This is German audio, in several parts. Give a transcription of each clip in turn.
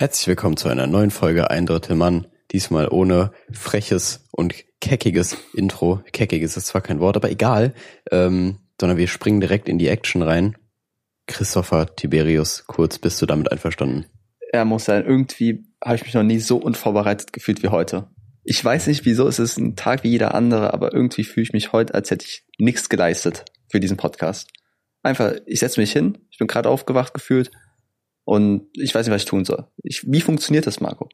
Herzlich willkommen zu einer neuen Folge Ein Drittel Mann. Diesmal ohne freches und keckiges Intro. Keckiges ist zwar kein Wort, aber egal. Ähm, sondern wir springen direkt in die Action rein. Christopher Tiberius, kurz, bist du damit einverstanden? Er muss sein, irgendwie habe ich mich noch nie so unvorbereitet gefühlt wie heute. Ich weiß nicht wieso, es ist ein Tag wie jeder andere, aber irgendwie fühle ich mich heute, als hätte ich nichts geleistet für diesen Podcast. Einfach, ich setze mich hin, ich bin gerade aufgewacht gefühlt und ich weiß nicht, was ich tun soll. Ich, wie funktioniert das, Marco?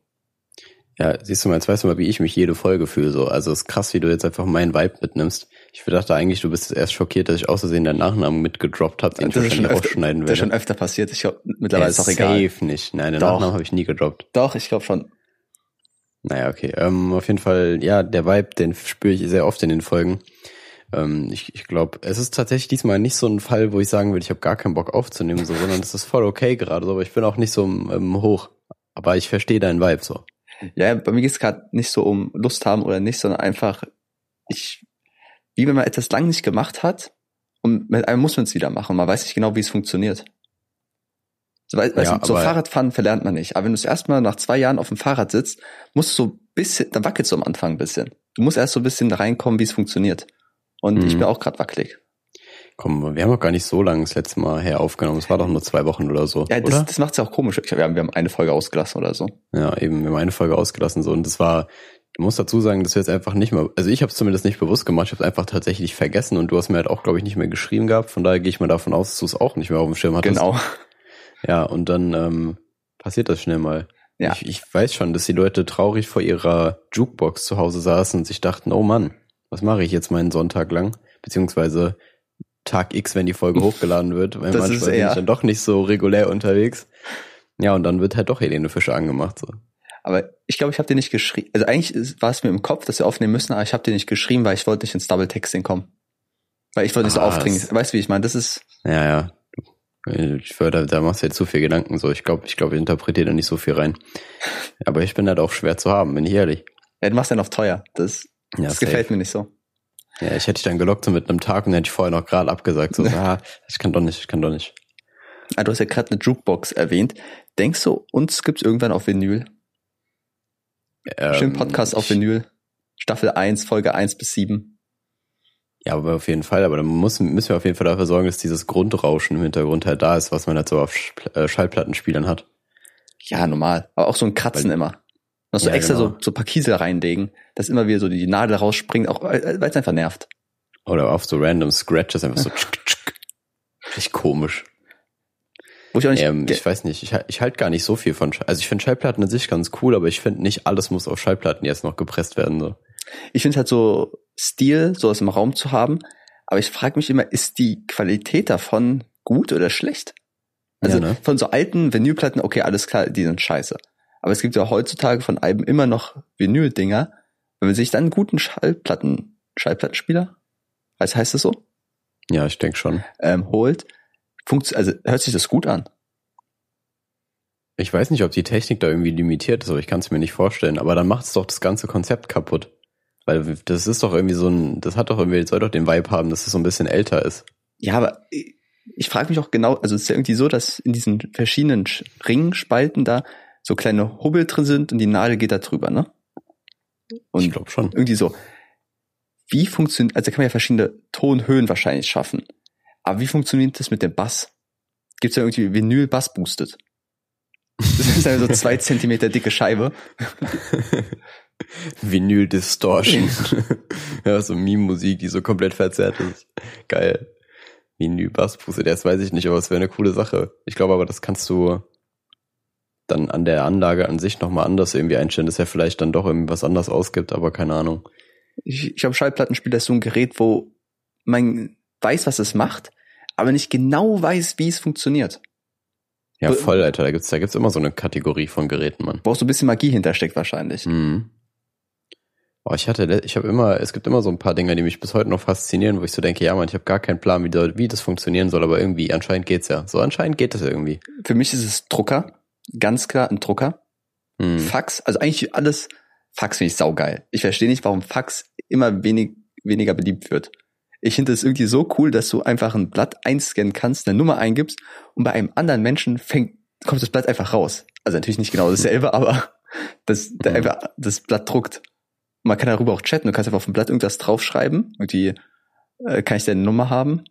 Ja, siehst du mal, jetzt weißt du mal, wie ich mich jede Folge fühle. So. Also es ist krass, wie du jetzt einfach meinen Vibe mitnimmst. Ich dachte eigentlich, du bist erst schockiert, dass ich außersehen deinen Nachnamen mitgedroppt habe, den das ich öfter, rausschneiden Das werde. ist schon öfter passiert. Ich glaube, mittlerweile Ja, ist auch egal. Safe nicht. Nein, den Doch. Nachnamen habe ich nie gedroppt. Doch, ich glaube schon. Naja, okay. Ähm, auf jeden Fall, ja, der Vibe, den spüre ich sehr oft in den Folgen. Ähm, ich ich glaube, es ist tatsächlich diesmal nicht so ein Fall, wo ich sagen würde, ich habe gar keinen Bock aufzunehmen, so, sondern es ist voll okay gerade so, aber ich bin auch nicht so ähm, hoch. Aber ich verstehe deinen Vibe so. Ja, bei mir geht es gerade nicht so um Lust haben oder nicht, sondern einfach, ich, wie wenn man etwas lang nicht gemacht hat und mit einem muss man es wieder machen. Man weiß nicht genau, wie es funktioniert. So, wei- weißt Ja, du, so Fahrradfahren verlernt man nicht. Aber wenn du das erste Mal nach zwei Jahren auf dem Fahrrad sitzt, musst du so ein bisschen, dann wackelst du am Anfang ein bisschen. Du musst erst so ein bisschen reinkommen, wie es funktioniert. Und Mhm. ich bin auch gerade wackelig. Komm, wir haben auch gar nicht so lange das letzte Mal her aufgenommen. Es war doch nur zwei Wochen oder so. Ja, das, oder? das macht's ja auch komisch. Ich, wir, haben, wir haben eine Folge ausgelassen oder so. Ja, eben, wir haben eine Folge ausgelassen so und das war, ich muss dazu sagen, dass wir jetzt einfach nicht mehr, also ich habe es zumindest nicht bewusst gemacht, ich habe es einfach tatsächlich vergessen und du hast mir halt auch, glaube ich, nicht mehr geschrieben gehabt, von daher gehe ich mal davon aus, dass du es auch nicht mehr auf dem Schirm hattest. Genau. Ja, und dann ähm, passiert das schnell mal. Ja. Ich, ich weiß schon, dass die Leute traurig vor ihrer Jukebox zu Hause saßen und sich dachten, oh Mann, was mache ich jetzt meinen Sonntag lang? Beziehungsweise Tag X, wenn die Folge hochgeladen wird, weil Das manchmal ist bin ich dann doch nicht so regulär unterwegs. Ja, und dann wird halt doch Helene Fischer angemacht. So. Aber ich glaube, ich habe dir nicht geschrieben. Also eigentlich war es mir im Kopf, dass wir aufnehmen müssen, aber ich habe dir nicht geschrieben, weil ich wollte nicht ins Double Texting kommen. Weil ich wollte nicht so Ah, aufdringlich. das- Weißt du, wie ich meine? Das ist Ja, ja. Ich würde, da, da machst du jetzt zu viel Gedanken so. Ich glaube, ich glaube, ich interpretiere da nicht so viel rein. Aber ich bin halt auch schwer zu haben, bin ich ehrlich. ja, du machst ja noch teuer. Das, Ja, das safe. gefällt mir nicht so. Ja, ich hätte dich dann gelockt so mit einem Tag und dann hätte ich vorher noch gerade abgesagt. So, ah, ich kann doch nicht, ich kann doch nicht. Ah, du hast ja gerade eine Jukebox erwähnt. Denkst du, uns gibt's irgendwann auf Vinyl? Schön Ähm, Podcast auf Vinyl. Staffel 1, Folge 1 bis 7. Ja, aber auf jeden Fall. Aber dann muss, müssen wir auf jeden Fall dafür sorgen, dass dieses Grundrauschen im Hintergrund halt da ist, was man halt so auf äh, Schallplattenspielern hat. Ja, normal. Aber auch so ein Kratzen immer. Noch so Ja, extra genau. so, so ein paar Kiesel reinlegen, dass immer wieder so die Nadel rausspringt, auch weil es einfach nervt. Oder auf so random Scratches einfach so tschk, tschk. Richtig komisch. Wo ich auch nicht, Ähm, ich weiß nicht, ich, halt- ich halte gar nicht so viel von Schall. Also ich finde Schallplatten an sich ganz cool, aber ich finde nicht alles muss auf Schallplatten jetzt noch gepresst werden. So. ich finde halt so Stil, sowas im Raum zu haben. Aber ich frage mich immer, ist die Qualität davon gut oder schlecht? Also Ja, ne? von so alten Vinylplatten, okay, alles klar, die sind scheiße. Aber es gibt ja heutzutage von Alben immer noch Vinyl-Dinger. Wenn man sich dann einen guten Schallplatten, Schallplattenspieler, was heißt das so, Ja, ich denke schon. ähm, holt, funkt, also hört sich das gut an. Ich weiß nicht, ob die Technik da irgendwie limitiert ist, aber ich kann es mir nicht vorstellen. Aber dann macht es doch das ganze Konzept kaputt. Weil das ist doch irgendwie so ein, das hat doch irgendwie, soll doch den Vibe haben, dass es so ein bisschen älter ist. Ja, aber ich, ich frage mich auch genau, also es ist ja irgendwie so, dass in diesen verschiedenen Sch- Ringspalten da so kleine Hubbel drin sind und die Nadel geht da drüber, ne? Und ich glaube schon. irgendwie so, wie funktioniert, also da kann man ja verschiedene Tonhöhen wahrscheinlich schaffen. Aber wie funktioniert das mit dem Bass? Gibt's ja irgendwie Vinyl Bass boostet? Das ist ja so zwei Zentimeter dicke Scheibe. Vinyl Distortion. ja, so Meme-Musik, die so komplett verzerrt ist. Geil. Vinyl Basspuste, das weiß ich nicht, aber es wäre eine coole Sache. Ich glaube aber, das kannst du dann an der Anlage an sich nochmal anders irgendwie einstellen, dass er vielleicht dann doch irgendwie was anders ausgibt, aber keine Ahnung. Ich, ich glaube, Schallplattenspieler ist so ein Gerät, wo man weiß, was es macht, aber nicht genau weiß, wie es funktioniert. Ja, voll, Alter. Da gibt's, da gibt's immer so eine Kategorie von Geräten, Mann. Wo auch so ein bisschen Magie hintersteckt wahrscheinlich. Mhm. Boah, ich hatte, ich habe immer, es gibt immer so ein paar Dinge, die mich bis heute noch faszinieren, wo ich so denke, ja, man, ich habe gar keinen Plan, wie, wie das funktionieren soll, aber irgendwie, anscheinend geht's ja. So, anscheinend geht es irgendwie. Für mich ist es Drucker. Ganz klar ein Drucker. Mhm. Fax, also eigentlich alles, Fax finde ich saugeil. Ich verstehe nicht, warum Fax immer wenig, weniger beliebt wird. Ich finde es irgendwie so cool, dass du einfach ein Blatt einscannen kannst, eine Nummer eingibst und bei einem anderen Menschen fängt, kommt das Blatt einfach raus. Also natürlich nicht genau dasselbe, aber das, der Mhm. einfach das Blatt druckt. Man kann darüber auch chatten, du kannst einfach auf dem Blatt irgendwas draufschreiben. Irgendwie, äh, kann ich deine Nummer haben?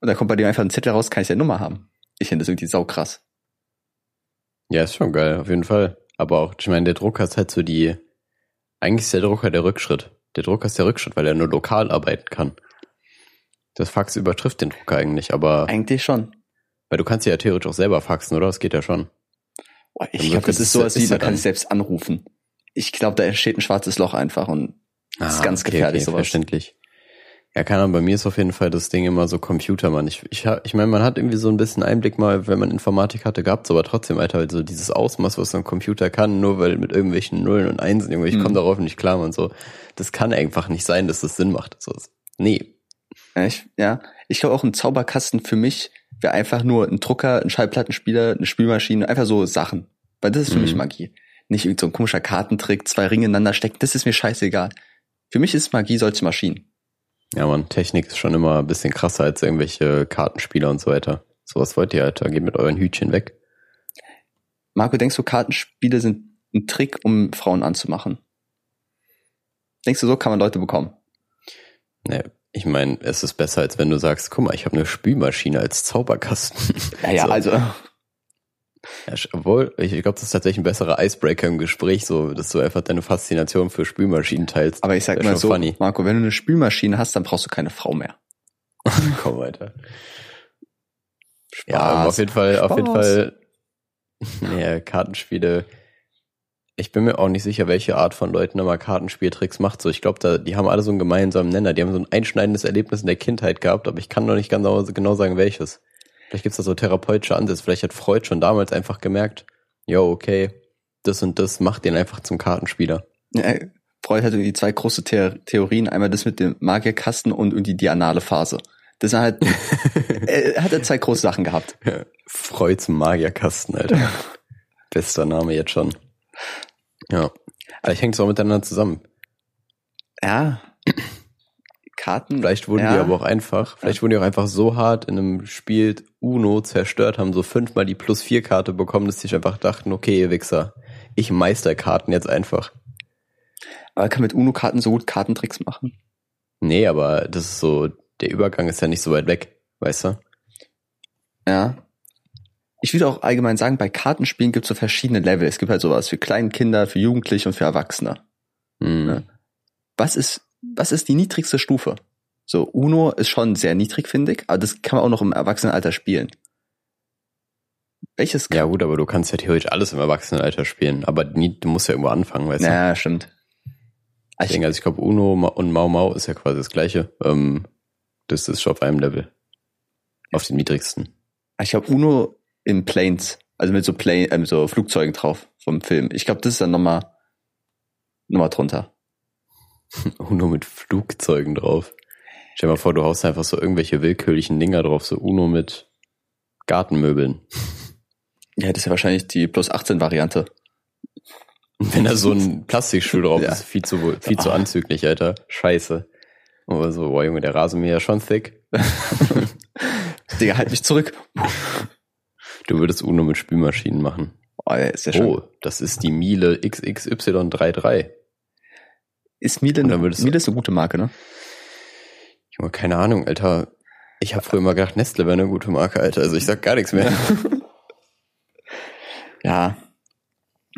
Und dann kommt bei dir einfach ein Zettel raus, kann ich deine Nummer haben. Ich finde das irgendwie saukrass. Ja, ist schon geil, auf jeden Fall. Aber auch, ich meine, der Drucker ist halt so die, eigentlich ist der Drucker der Rückschritt. Der Drucker ist der Rückschritt, weil er nur lokal arbeiten kann. Das Fax übertrifft den Drucker eigentlich, aber, Eigentlich schon. weil du kannst ja theoretisch auch selber faxen, oder? Das geht ja schon. Boah, ich glaube, das ist sowas wie, man kann dann- sich selbst anrufen. Ich glaube, da entsteht ein schwarzes Loch einfach und das ist ganz gefährlich, sowas. Ah, Verständlich. Ja, keine Ahnung, bei mir ist auf jeden Fall das Ding immer so Computer, Mann. Ich, ich, ich meine, man hat irgendwie so ein bisschen Einblick mal, wenn man Informatik hatte, gab's aber trotzdem, Alter, also dieses Ausmaß, was so ein Computer kann, nur weil mit irgendwelchen Nullen und Einsen, irgendwie, ich Mhm. komme darauf nicht klar und so. Das kann einfach nicht sein, dass das Sinn macht. So, nee. Ja, ich, ja. ich glaube auch ein Zauberkasten für mich wäre einfach nur ein Drucker, ein Schallplattenspieler, eine Spülmaschine, einfach so Sachen. Weil das ist für Mhm. mich Magie. Nicht irgend so ein komischer Kartentrick, zwei Ringe ineinander stecken, das ist mir scheißegal. Für mich ist Magie solche Maschinen. Ja, man, Technik ist schon immer ein bisschen krasser als irgendwelche Kartenspieler und so weiter. Sowas wollt ihr, Alter. Geht mit euren Hütchen weg. Marco, denkst du, Kartenspiele sind ein Trick, um Frauen anzumachen? Denkst du, so kann man Leute bekommen? Nee, ich meine, es ist besser, als wenn du sagst, guck mal, ich habe eine Spülmaschine als Zauberkasten. Ja, ja, So. also, obwohl, ich glaube, das ist tatsächlich ein besserer Icebreaker im Gespräch, so, dass du einfach deine Faszination für Spülmaschinen teilst. aber ich sag mal so, funny. Marco, wenn du eine Spülmaschine hast, dann brauchst du keine Frau mehr. Komm weiter. Spaß. Ja, auf jeden Fall, auf jeden Spaß. Fall, nee, Kartenspiele. Ich bin mir auch nicht sicher, welche Art von Leuten immer Kartenspieltricks macht. So, ich glaube, da, die haben alle so einen gemeinsamen Nenner. Die haben so ein einschneidendes Erlebnis in der Kindheit gehabt, aber ich kann noch nicht ganz genau sagen, welches. Vielleicht gibt's da so therapeutische Ansätze. Vielleicht hat Freud schon damals einfach gemerkt, yo, okay, das und das macht den einfach zum Kartenspieler. Ja, Freud hat irgendwie zwei große The Theorien. Einmal das mit dem Magierkasten und irgendwie die anale Phase. Das halt, er hat er zwei große Sachen gehabt. Freuds Magierkasten, Alter. Bester Name jetzt schon. Ja. Vielleicht hängt es auch miteinander zusammen. Ja. Karten. Vielleicht wurden ja. die aber auch einfach, vielleicht wurden die auch einfach so hart in einem Spiel Uno zerstört, haben so fünfmal die plus vier Karte bekommen, dass die sich einfach dachten, okay, ihr Wichser, ich meister Karten jetzt einfach. Aber kann mit Uno-Karten so gut Kartentricks machen. Nee, aber das ist so, der Übergang ist ja nicht so weit weg, weißt du? Ja. Ich würde auch allgemein sagen, bei Kartenspielen gibt es so verschiedene Level. Es gibt halt sowas für kleine Kinder, für Jugendliche und für Erwachsene. Hm. Ja. Was ist, was ist die niedrigste Stufe? So, Uno ist schon sehr niedrig, finde ich, aber das kann man auch noch im Erwachsenenalter spielen. Welches Ja gut, aber du kannst ja theoretisch alles im Erwachsenenalter spielen, aber nie, du musst ja irgendwo anfangen, weißt du? Naja, stimmt. Ah, Ich, Deswegen, also ich glaube, Uno und Mau Mau ist ja quasi das gleiche. Ähm, das ist schon auf einem Level. Auf den niedrigsten. ich glaube Uno in Planes, also mit so Plane, äh, mit so Flugzeugen drauf vom Film. Ich glaube, das ist dann nochmal nochmal drunter. Uno mit Flugzeugen drauf. Stell dir mal vor, du haust einfach so irgendwelche willkürlichen Dinger drauf, so Uno mit Gartenmöbeln. Ja, das ist ja wahrscheinlich die plus 18 Variante. Wenn da so ein Plastikstuhl drauf Ja. ist, viel zu, viel zu Ah. anzüglich, Alter. Scheiße. Aber so, boah, Junge, der Rasenmäher ist schon thick. Digga, halt mich zurück. Du würdest Uno mit Spülmaschinen machen. Oh, ja, ja. Oh, das ist die Miele XXY33. Ist Miele, eine, Miele ist eine gute Marke, ne? Junge, keine Ahnung, Alter. Ich habe früher immer gedacht, Nestle wäre eine gute Marke, Alter. Also ich sag gar nichts mehr. Ja.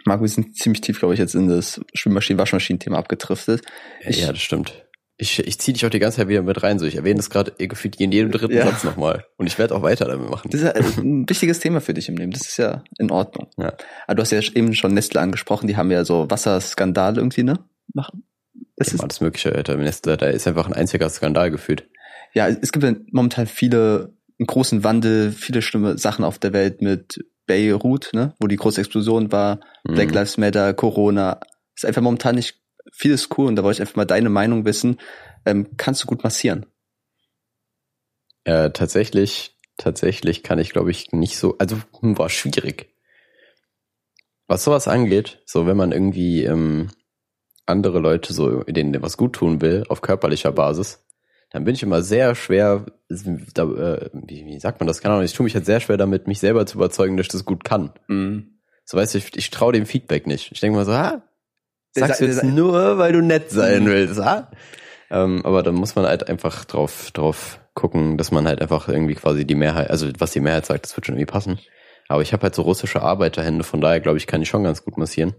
Marco, wir sind ziemlich tief, glaube ich, jetzt in das Spülmaschinen-Waschmaschinen-Thema abgedriftet. Ich- ja, das stimmt. Ich, ich zieh dich auch die ganze Zeit wieder mit rein. So, ich erwähne das gerade gefühlt in jedem dritten Ja. Satz nochmal. Und ich werde auch weiter damit machen. Das ist ja ein wichtiges Thema für dich im Leben. Das ist ja in Ordnung. Ja. Aber du hast ja eben schon Nestle angesprochen. Die haben ja so Wasserskandal irgendwie, ne? Machen. Das ist, alles Mögliche, Alter. Nestle, da ist einfach ein einziger Skandal gefühlt. ja, es gibt ja momentan viele, einen großen Wandel, viele schlimme Sachen auf der Welt mit Beirut, ne? Wo die große Explosion war. Black Mhm. Lives Matter, Corona. Ist einfach momentan nicht vieles cool und da wollte ich einfach mal deine Meinung wissen. Ähm, kannst du gut massieren? Äh, tatsächlich, tatsächlich kann ich, glaube ich, nicht so, also hm, war schwierig. Was sowas angeht, so wenn man irgendwie ähm, andere Leute so, denen was gut tun will, auf körperlicher Basis, dann bin ich immer sehr schwer, da, äh, wie, wie sagt man das, keine Ahnung, ich tue mich halt sehr schwer damit, mich selber zu überzeugen, dass ich das gut kann. Mhm. So weißt du, ich, ich traue dem Feedback nicht. Ich denke mal so, ah, sagst sa- du jetzt nur, weil du nett sein willst, ah? Ähm, aber da muss man halt einfach drauf, drauf gucken, dass man halt einfach irgendwie quasi die Mehrheit, also was die Mehrheit sagt, das wird schon irgendwie passen. Aber ich habe halt so russische Arbeiterhände, von daher glaube ich, kann ich schon ganz gut massieren.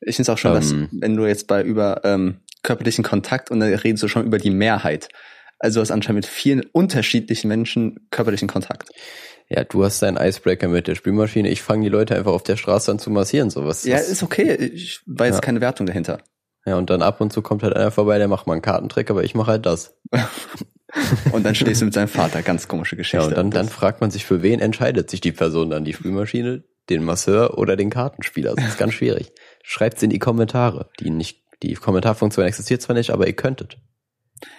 Ich finde es auch schon, dass, Ähm. wenn du jetzt bei über ähm, körperlichen Kontakt und dann redest du schon über die Mehrheit. Also du hast anscheinend mit vielen unterschiedlichen Menschen körperlichen Kontakt. Ja, du hast deinen Icebreaker mit der Spülmaschine. Ich fange die Leute einfach auf der Straße an zu massieren, sowas. Ja, ist okay. Ich war jetzt Ja. keine Wertung dahinter. ja, und dann ab und zu kommt halt einer vorbei, der macht mal einen Kartentrick, aber ich mache halt das. Und dann stehst du mit seinem Vater. Ganz komische Geschichte. Ja, und dann, dann fragt man sich, für wen entscheidet sich die Person dann? Die Spülmaschine, den Masseur oder den Kartenspieler? Das ist ganz schwierig. Schreibt's in die Kommentare. Die nicht, die Kommentarfunktion existiert zwar nicht, aber ihr könntet.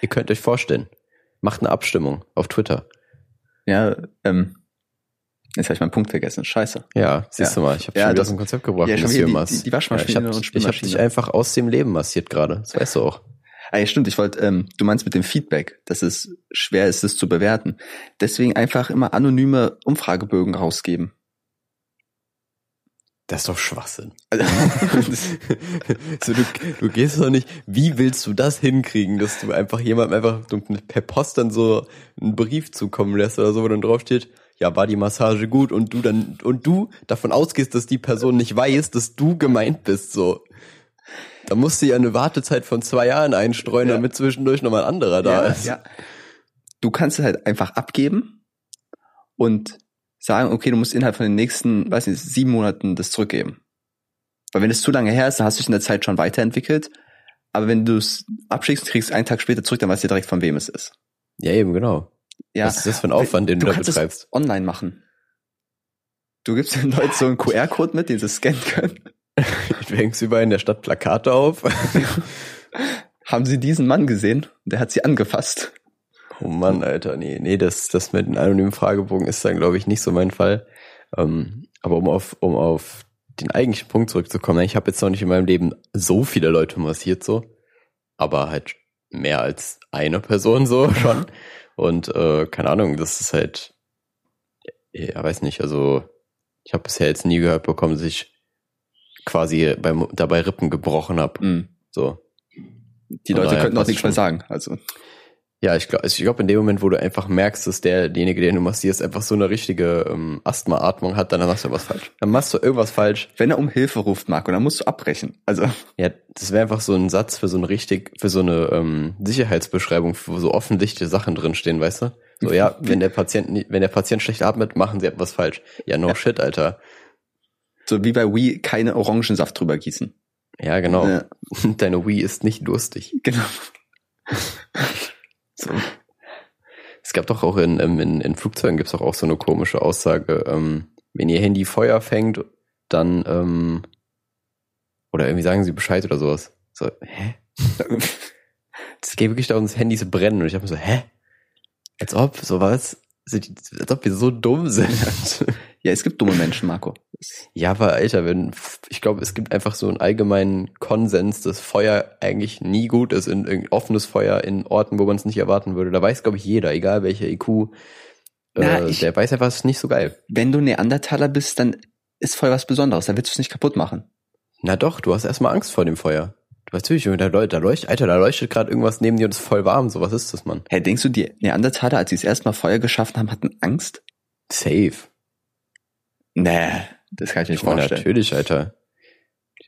Ihr könnt euch vorstellen. Macht eine Abstimmung auf Twitter. Ja, ähm, jetzt habe ich meinen Punkt vergessen. Scheiße. Ja, siehst Ja. du mal, ich habe Ja, schon wieder das- aus dem Konzept gebracht. ja, Monsieur die- die- die Waschmaschine ja, ich hab, und dich- Ich habe dich Spülmaschine. einfach aus dem Leben massiert gerade. Das weißt du auch. Ah ja, stimmt. Ich wollte, ähm, du meinst mit dem Feedback, dass es schwer ist, es zu bewerten. Deswegen einfach immer anonyme Umfragebögen rausgeben. Das ist doch Schwachsinn. Also, so, du, du gehst doch nicht, wie willst du das hinkriegen, dass du einfach jemandem einfach per Post dann so einen Brief zukommen lässt oder so, wo dann drauf steht, ja, war die Massage gut und du dann, und du davon ausgehst, dass die Person nicht weiß, dass du gemeint bist, so. Da musst du ja eine Wartezeit von zwei Jahren einstreuen, Ja. damit zwischendurch nochmal ein anderer da ja, ist. ja. Du kannst es halt einfach abgeben und sagen, okay, du musst innerhalb von den nächsten, weiß nicht, sieben Monaten das zurückgeben. Weil wenn es zu lange her ist, dann hast du dich in der Zeit schon weiterentwickelt. Aber wenn du es abschickst, kriegst du einen Tag später zurück, dann weißt du direkt, von wem es ist. Ja, eben, genau. Ja, Was ist das für ein Aufwand, den du, du da kannst es betreibst? online machen. Du gibst den Leuten so einen QR-Code mit, den sie scannen können. Du hängst überall in der Stadt Plakate auf. Haben sie diesen Mann gesehen? Der hat sie angefasst. Oh Mann, Alter, nee, nee, das, das mit den anonymen Fragebogen ist dann, glaube ich, nicht so mein Fall. Ähm, aber um auf, um auf den eigentlichen Punkt zurückzukommen, ich habe jetzt noch nicht in meinem Leben so viele Leute massiert, so, aber halt mehr als eine Person so schon. Und äh, keine Ahnung, das ist halt, ja, weiß nicht, also ich habe bisher jetzt nie gehört bekommen, dass ich quasi beim, dabei Rippen gebrochen habe. Mhm. So. Die Leute könnten auch nichts mehr sagen. Also Ja, ich glaube, ich glaub, in dem Moment, wo du einfach merkst, dass der, derjenige, den du massierst, einfach so eine richtige ähm, Asthma-Atmung hat, dann machst du was falsch. Dann machst du irgendwas falsch. wenn er um Hilfe ruft, Marco, dann musst du abbrechen. Also Ja, das wäre einfach so ein Satz für so ein richtig, für so eine ähm, Sicherheitsbeschreibung, wo so offensichtliche Sachen drinstehen, weißt du? So, ja, wenn der Patient, wenn der Patient schlecht atmet, machen sie etwas falsch. Ja, no shit, Alter. so wie bei Wii keine Orangensaft drüber gießen. Ja, genau. Ja. Deine Wii ist nicht durstig. Genau. So. Es gab doch auch in, ähm, in, in Flugzeugen gibt's doch auch so eine komische Aussage, ähm, wenn ihr Handy Feuer fängt, dann ähm, oder irgendwie sagen sie Bescheid oder sowas. So, hä? Es geht wirklich darum, dass Handys brennen und ich hab mir so, hä? Als ob, sowas? Als ob wir so dumm sind. Ja, es gibt dumme Menschen, Marco. ja, aber Alter, wenn, ich glaube, es gibt einfach so einen allgemeinen Konsens, dass Feuer eigentlich nie gut ist, in, in offenes Feuer in Orten, wo man es nicht erwarten würde. Da weiß, glaube ich, jeder, egal welcher IQ, Na, äh, ich- der weiß einfach, es ist nicht so geil. Wenn du Neandertaler bist, dann ist voll was Besonderes. Dann willst du es nicht kaputt machen. Na doch, du hast erstmal Angst vor dem Feuer. Du weißt natürlich, da, leuchtet, da leuchtet, Alter, da leuchtet gerade irgendwas neben dir und ist voll warm. So, was ist das, Mann? Hey, denkst du, die Neandertaler, als sie es erstmal Feuer geschaffen haben, hatten Angst? Safe. Nee, das kann ich mir nicht Voll vorstellen. natürlich, Alter.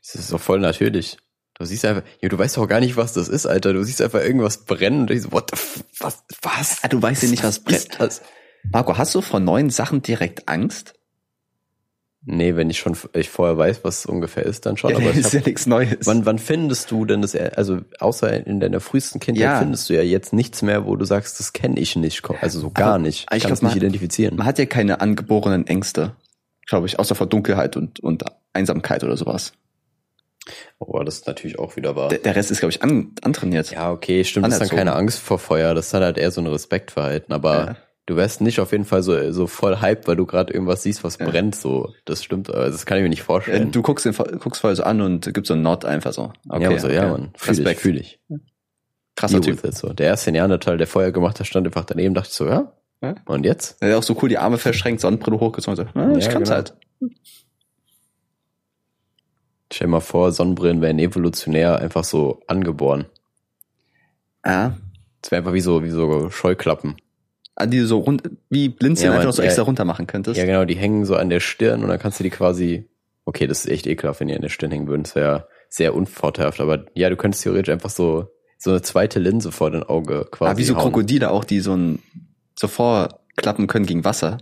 Das ist doch voll natürlich. Du siehst einfach, ja, du weißt doch gar nicht, was das ist, Alter. Du siehst einfach irgendwas brennen und ich so, what the f was, was? Ah, du weißt ja nicht, was brennt. ist das? Marco, hast du vor neuen Sachen direkt Angst? Nee, wenn ich schon, ich vorher weiß, was es ungefähr ist, dann schon. Ja, aber ist hab, ja nichts Neues. wann, wann findest du denn das, also außer in deiner frühesten Kindheit Ja. findest du ja jetzt nichts mehr, wo du sagst, das kenne ich nicht, also so gar Aber nicht. ich kann es nicht man- identifizieren. Man hat ja keine angeborenen Ängste, glaube ich, außer vor Dunkelheit und, und Einsamkeit oder sowas. Oh, das ist natürlich auch wieder wahr. Der, der Rest ist, glaube ich, an, antrainiert. Ja, okay, stimmt, das ist dann keine Angst vor Feuer, das ist dann halt eher so ein Respektverhalten, aber Ja. du wärst nicht auf jeden Fall so, so voll hyped, weil du gerade irgendwas siehst, was Ja. brennt, so. Das stimmt, also das kann ich mir nicht Ja, vorstellen. du guckst den guckst voll so an und gibst so einen Nod einfach so. Okay, ja, so, ja, okay. Mann, fühl ich, Respekt. fühl ich. Krasser Typ. so. Der erste Neandertal, der Feuer gemacht hat, stand einfach daneben, dachte ich so, ja, Ja. und jetzt? Er hat auch so cool die Arme verschränkt, Sonnenbrille hochgezogen. So, ah, ich Ja, kann's genau. halt. Stell dir mal vor, Sonnenbrillen wären evolutionär einfach so angeboren. Ja. Das wäre einfach wie so, wie so Scheuklappen. Ah, die du so rund, wie Blinzeln Ja, einfach noch so extra runter machen könntest. Ja, genau, die hängen so an der Stirn und dann kannst du die quasi. Okay, das ist echt ekelhaft, wenn die an der Stirn hängen würden. Das wäre sehr unvorteilhaft. Aber ja, du könntest theoretisch einfach so, so eine zweite Linse vor dein Auge quasi. ah, wie so hauen. Krokodile auch, die so ein, so vorklappen können gegen Wasser.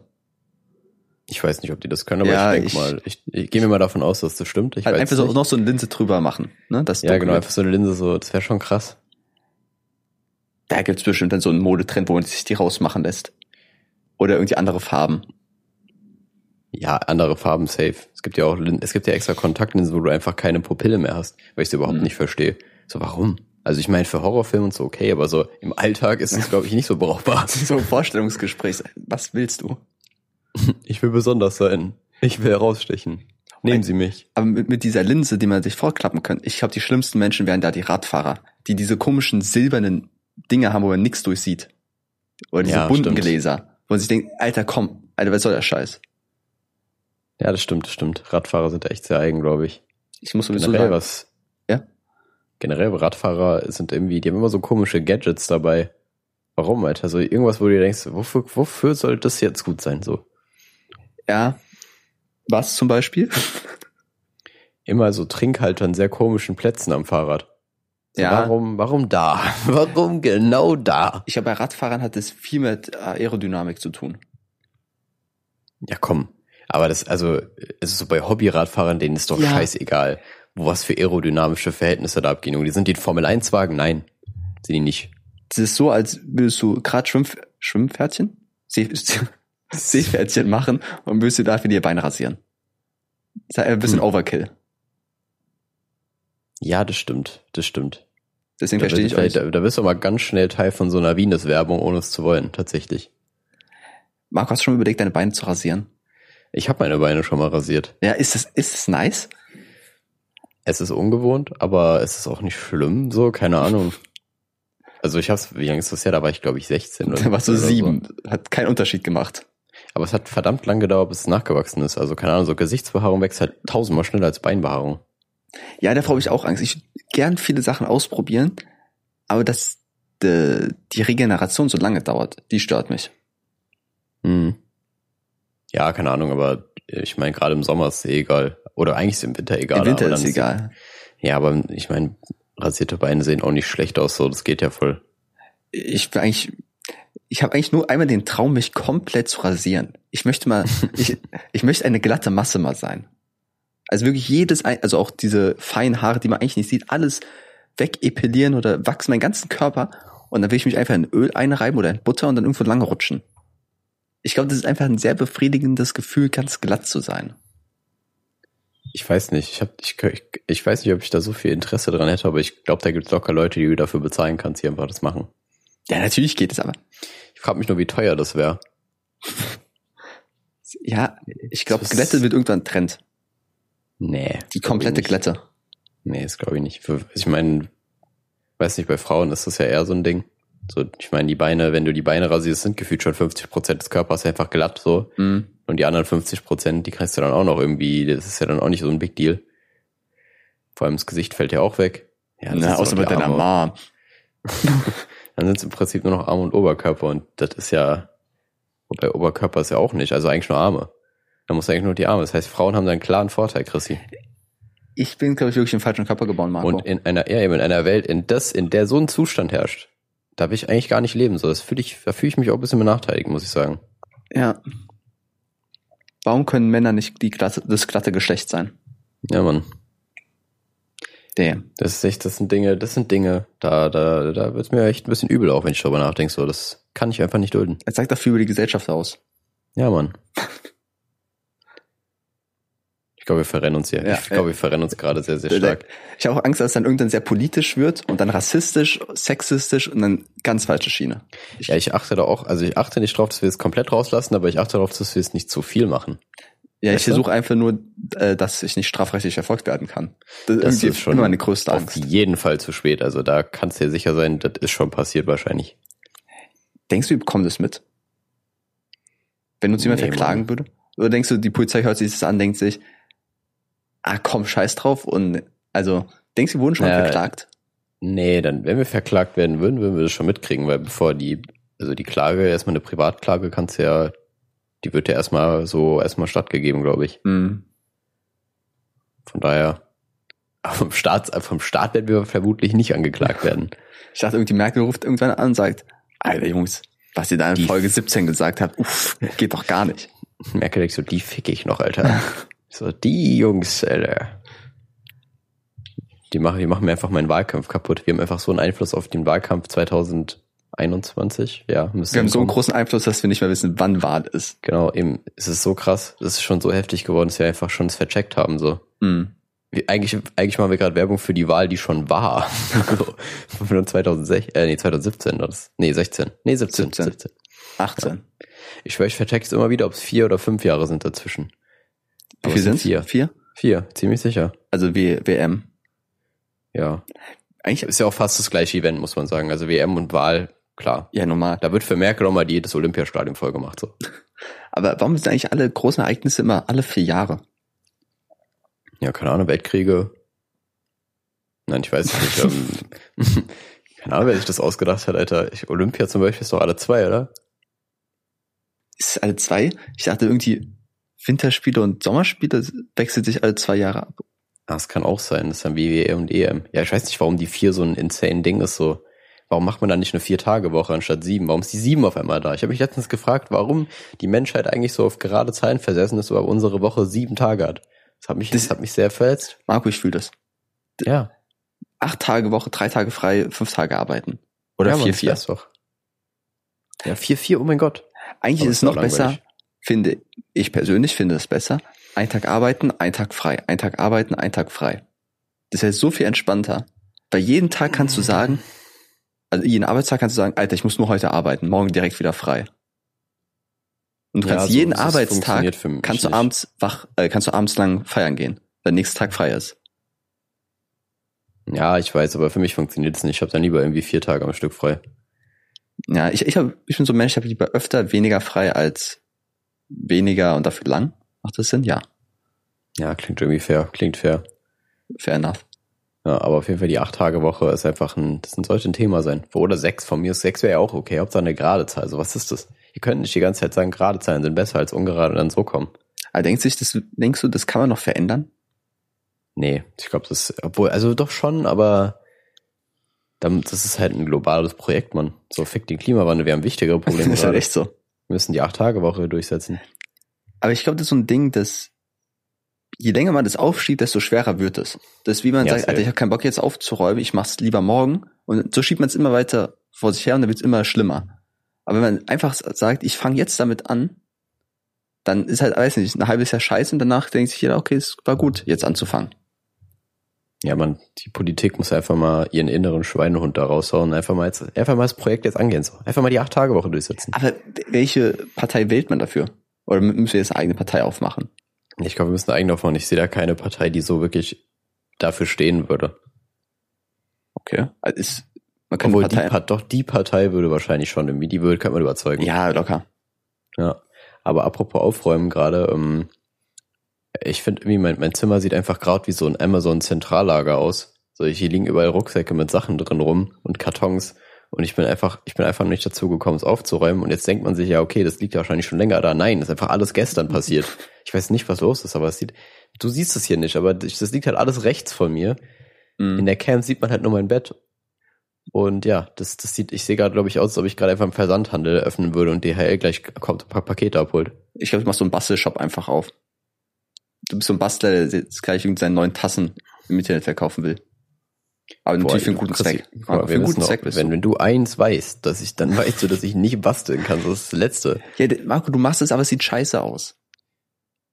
Ich weiß nicht, ob die das können, aber Ja, ich denke mal, ich, ich gehe mir mal davon aus, dass das stimmt. Ich halt weiß einfach so, noch so eine Linse drüber machen. Ne? Das Ja, genau, einfach so eine Linse, so, das wäre schon krass. Da gibt's bestimmt dann so einen Modetrend, wo man sich die rausmachen lässt. Oder irgendwie andere Farben. Ja, andere Farben safe. Es gibt ja auch, es gibt ja extra Kontaktlinsen, wo du einfach keine Pupille mehr hast, weil ich es überhaupt Mhm. nicht verstehe. So, warum? Also ich meine, für Horrorfilme und so okay, aber so im Alltag ist es, glaube ich, nicht so brauchbar. So ein Vorstellungsgespräch. Was willst du? Ich will besonders sein. Ich will herausstechen. Nehmen Sie mich. Aber mit, mit dieser Linse, die man sich vorklappen kann, ich glaube, die schlimmsten Menschen wären da die Radfahrer, die diese komischen silbernen Dinge haben, wo man nichts durchsieht. Oder diese Ja, bunten stimmt. Gläser, wo man sich denkt, Alter, komm, Alter, was soll der Scheiß? Ja, das stimmt, das stimmt. Radfahrer sind echt sehr eigen, glaube ich. Ich muss sowieso Generell sagen, was. Generell Radfahrer sind irgendwie, die haben immer so komische Gadgets dabei. Warum, Alter? So irgendwas, wo du dir denkst, wofür, wofür soll das jetzt gut sein? So. ja, was zum Beispiel? Immer so Trinkhalter an sehr komischen Plätzen am Fahrrad. So, Ja. Warum, warum da? Warum genau da? Ich glaube, bei Radfahrern hat es viel mit Aerodynamik zu tun. Ja, komm. Aber das, also, es ist so bei Hobbyradfahrern, denen ist doch Ja. scheißegal, was für aerodynamische Verhältnisse da abgehen. Und die sind die Formel 1 Wagen? Nein. Sind die nicht. Das ist so, als würdest du gerade Schwimmf Schwimmpferdchen? See Seepferdchen machen und würdest du dafür dir Beine rasieren. Das ist ein bisschen Hm. Overkill. Ja, das stimmt. Das stimmt. Deswegen Da, verstehe ich euch. da, da bist du mal ganz schnell Teil von so einer Venus-Werbung, ohne es zu wollen, tatsächlich. Marco, hast du schon überlegt, deine Beine zu rasieren? Ich habe meine Beine schon mal rasiert. Ja, ist das, ist das nice? Es ist ungewohnt, aber es ist auch nicht schlimm, so, keine Ahnung. Also ich hab's, wie lange ist das her? Da war ich, glaube ich, 16 oder, Da warst du sieben. Hat keinen Unterschied gemacht. Aber es hat verdammt lang gedauert, bis es nachgewachsen ist. Also keine Ahnung, so Gesichtsbehaarung wächst halt tausendmal schneller als Beinbehaarung. Ja, davor habe ich auch Angst. Ich würd gern viele Sachen ausprobieren, aber dass de, die Regeneration so lange dauert, die stört mich. Hm. Ja, keine Ahnung, aber ich meine, gerade im Sommer ist es eh egal. Oder eigentlich ist im Winter egal. Im Winter ist egal. Ja, aber ich meine, rasierte Beine sehen auch nicht schlecht aus, so, das geht ja voll. Ich bin eigentlich, ich habe eigentlich nur einmal den Traum, mich komplett zu rasieren. Ich möchte mal, ich, ich möchte eine glatte Masse mal sein. Also wirklich jedes, also auch diese feinen Haare, die man eigentlich nicht sieht, alles wegepilieren oder wachsen meinen ganzen Körper und dann will ich mich einfach in Öl einreiben oder in Butter und dann irgendwo lang rutschen. Ich glaube, das ist einfach ein sehr befriedigendes Gefühl, ganz glatt zu sein. Ich weiß nicht, ich, hab, ich, ich, ich weiß nicht, ob ich da so viel Interesse dran hätte, aber ich glaube, da gibt es locker Leute, die du dafür bezahlen kannst, die einfach das machen. Ja, natürlich geht es aber. Ich frage mich nur, wie teuer das wäre. Ja, ich glaube, Glätte wird irgendwann ein Trend. Nee. Die komplette. Glätte. Nee, das glaube ich nicht. Ich meine, weiß nicht, bei Frauen ist das ja eher so ein Ding. So, ich meine, die Beine, wenn du die Beine rasierst, sind gefühlt schon 50 Prozent des Körpers einfach glatt so. Mhm. Und die anderen 50 Prozent, die kriegst du dann auch noch irgendwie, das ist ja dann auch nicht so ein Big Deal. Vor allem das Gesicht fällt ja auch weg. Ja, Na, außer mit deiner Arme. Mom. Dann sind es im Prinzip nur noch Arm und Oberkörper und das ist ja, wobei Oberkörper ist ja auch nicht, also eigentlich nur Arme. Da muss eigentlich nur die Arme. Das heißt, Frauen haben da einen klaren Vorteil, Chrissy. Ich bin, glaube ich, wirklich im falschen Körper geboren, Marco. Und in einer, ja, eben in einer Welt, in das, in der so ein Zustand herrscht, da will ich eigentlich gar nicht leben. So, das fühle ich, da fühle ich mich auch ein bisschen benachteiligt, muss ich sagen. ja. Warum können Männer nicht die glatte, das glatte Geschlecht sein? Ja, Mann. Damn. Das ist echt, das sind Dinge, das sind Dinge, da, da, da wird's mir echt ein bisschen übel, auch wenn ich darüber nachdenke. So, das kann ich einfach nicht dulden. Es sagt doch viel über die Gesellschaft aus. Ja, Mann. Ich glaube, wir verrennen uns hier. Ja, ich glaube, wir verrennen uns gerade sehr, sehr Der- stark. Ich habe auch Angst, dass es dann irgendwann sehr politisch wird und dann rassistisch, sexistisch und dann ganz falsche Schiene. Ja, ich achte da auch, also ich achte nicht drauf, dass wir es komplett rauslassen, aber ich achte darauf, dass wir es nicht zu viel machen. Ja, ich Weißt versuche einfach nur, äh, dass ich nicht strafrechtlich verfolgt werden kann. Das, Das ist schon immer meine größte auf Angst. jeden Fall zu spät. Also da kannst du dir sicher sein, das ist schon passiert wahrscheinlich. Denkst du, wir bekommen das mit? Wenn uns jemand Nee, verklagen Mann. würde? Oder denkst du, die Polizei hört sich das an, denkt sich, Ah, komm, scheiß drauf. Und also, denkst du, wir wurden schon mal Ja. verklagt? Nee, dann, wenn wir verklagt werden würden, würden wir das schon mitkriegen, weil bevor die, also die Klage, erstmal eine Privatklage kannst du ja, die wird ja erstmal so erstmal stattgegeben, glaube ich. Hm. Von daher, vom Staat, vom Staat werden wir vermutlich nicht angeklagt werden. Ich dachte, irgendwie Merkel ruft irgendwann an und sagt, Alter Jungs, was ihr da in Die- Folge 17 gesagt habt, uff, geht doch gar nicht. Merkel denkt so, die fick ich noch, Alter. So, die Jungs, Alter. Die machen, die machen mir einfach meinen Wahlkampf kaputt. Wir haben einfach so einen Einfluss auf den Wahlkampf 2021. Ja, müssen Wir haben so einen großen Einfluss, dass wir nicht mehr wissen, wann Wahl ist. Genau, eben, es ist so krass. Es ist schon so heftig geworden, dass wir einfach schon es vercheckt haben, so. Hm. Wir, eigentlich, eigentlich machen wir gerade Werbung für die Wahl, die schon war. so, von 2016, äh, nee, 2017 war das. Nee, 16. Nee, 17. 17. 17. 18. Ich schwöre, ich vercheck es immer wieder, ob es vier oder fünf Jahre sind dazwischen. Wie viel es sind vier. Vier? Vier, ziemlich sicher. Also w WM. Ja. Eigentlich, Ist ja auch fast das gleiche Event, muss man sagen. Also WM und Wahl, klar. ja, normal. Da wird für Merkel auch mal jedes Olympiastadion voll gemacht, so. Aber warum sind eigentlich alle großen Ereignisse immer alle vier Jahre? Ja, keine Ahnung, Weltkriege. Nein, ich weiß nicht. ähm, keine Ahnung, wer sich das ausgedacht hat, Alter. Ich, Olympia zum Beispiel ist doch alle zwei, oder? Ist es alle zwei? Ich dachte irgendwie, Winterspiele und Sommerspiele wechselt sich alle zwei Jahre ab. Ah, das kann auch sein. Das ist dann WM und EM. Ja, ich weiß nicht, warum die vier so ein insane Ding ist, so. Warum macht man da nicht eine Vier-Tage-Woche anstatt sieben? Warum ist die sieben auf einmal da? Ich habe mich letztens gefragt, warum die Menschheit eigentlich so auf gerade Zahlen versessen ist, aber unsere Woche sieben Tage hat. Das hat mich, das, Das- hat mich sehr verletzt. Marco, ich fühle das. Ja. Acht Tage Woche, drei Tage frei, fünf Tage arbeiten. Oder ja, vier, vier. doch. Ja, vier, vier, oh mein Gott. Eigentlich Aber ist es noch besser, langweilig. Finde ich persönlich finde es besser. Ein Tag arbeiten, ein Tag frei. Ein Tag arbeiten, ein Tag frei. Das ist so viel entspannter. Weil jeden Tag kannst du sagen, also jeden Arbeitstag kannst du sagen, Alter, ich muss nur heute arbeiten, morgen direkt wieder frei. Und du Ja, kannst so, jeden das Arbeitstag, kannst du abends wach, äh, kannst du abends lang feiern gehen, wenn nächster Tag frei ist. Ja, ich weiß, aber für mich funktioniert es nicht. Ich habe dann lieber irgendwie vier Tage am Stück frei. Ja, ich, ich, hab, ich bin so ein Mensch, ich habe lieber öfter weniger frei als weniger und dafür lang. Macht das Sinn? Ja, Ja, klingt irgendwie fair. Klingt fair. fair enough. Ja, aber auf jeden Fall die acht Tage Woche ist einfach ein, das sollte ein Thema sein. Oder sechs, von mir ist sechs wäre ja auch okay. Hauptsache eine gerade Zahl. Also was ist das? Ihr könnt nicht die ganze Zeit sagen, gerade Zahlen sind besser als ungerade und dann so kommen. Aber denkst du, das, denkst du, das kann man noch verändern? Nee, ich glaube, das, obwohl, also doch schon, aber das ist halt ein globales Projekt, Mann. So, fick den Klimawandel, wir haben wichtigere Das Probleme ist halt echt so. Wir müssen die acht Tage Woche durchsetzen. Aber ich glaube, das ist so ein Ding, dass je länger man das aufschiebt, desto schwerer wird es. Das ist wie man Ja, sagt. Alter, ich habe keinen Bock jetzt aufzuräumen, ich mach's lieber morgen. Und so schiebt man es immer weiter vor sich her und dann wird's immer schlimmer. Aber wenn man einfach sagt, ich fange jetzt damit an, dann ist halt, weiß nicht, ein halbes Jahr scheiße und danach denkt sich jeder, okay, es war gut, jetzt anzufangen. Ja, man, die Politik muss einfach mal ihren inneren Schweinehund da raushauen, einfach mal jetzt, einfach mal das Projekt jetzt angehen, so. Einfach mal die acht Tage Woche durchsetzen. Aber welche Partei wählt man dafür? Oder müssen wir jetzt eine eigene Partei aufmachen? Ich glaube, wir müssen eine eigene aufmachen. Ich sehe da keine Partei, die so wirklich dafür stehen würde. Okay. Also ist, man kann Obwohl, die, Partei, Part- doch, die Partei würde wahrscheinlich schon irgendwie, die würde, könnte man überzeugen. ja, locker. Ja. Aber apropos Aufräumen gerade, ähm, ich finde irgendwie, mein, mein Zimmer sieht einfach gerade wie so ein Amazon-Zentrallager aus. So, hier liegen überall Rucksäcke mit Sachen drin rum und Kartons. Und ich bin einfach, ich bin einfach nicht dazu gekommen, es aufzuräumen. Und jetzt denkt man sich ja, okay, das liegt ja wahrscheinlich schon länger da. Nein, das ist einfach alles gestern passiert. Ich weiß nicht, was los ist, aber es sieht, du siehst es hier nicht, aber das liegt halt alles rechts von mir. Mhm. In der Cam sieht man halt nur mein Bett. Und ja, das, das sieht, ich sehe gerade, glaube ich, aus, als ob ich gerade einfach einen Versandhandel öffnen würde und DHL gleich kommt, ein paar Pakete abholt. Ich glaube, ich mach so einen Bastelshop einfach auf. Du bist so ein Bastler, der jetzt gleich irgendeinen neuen Tassen im Internet verkaufen will. Aber natürlich für einen guten Zweck. Aber für einen guten Zweck bist wenn, du. wenn du eins weißt, dass ich, dann weißt du, dass ich nicht basteln kann. Das ist das Letzte. Ja, Marco, du machst es, aber es sieht scheiße aus.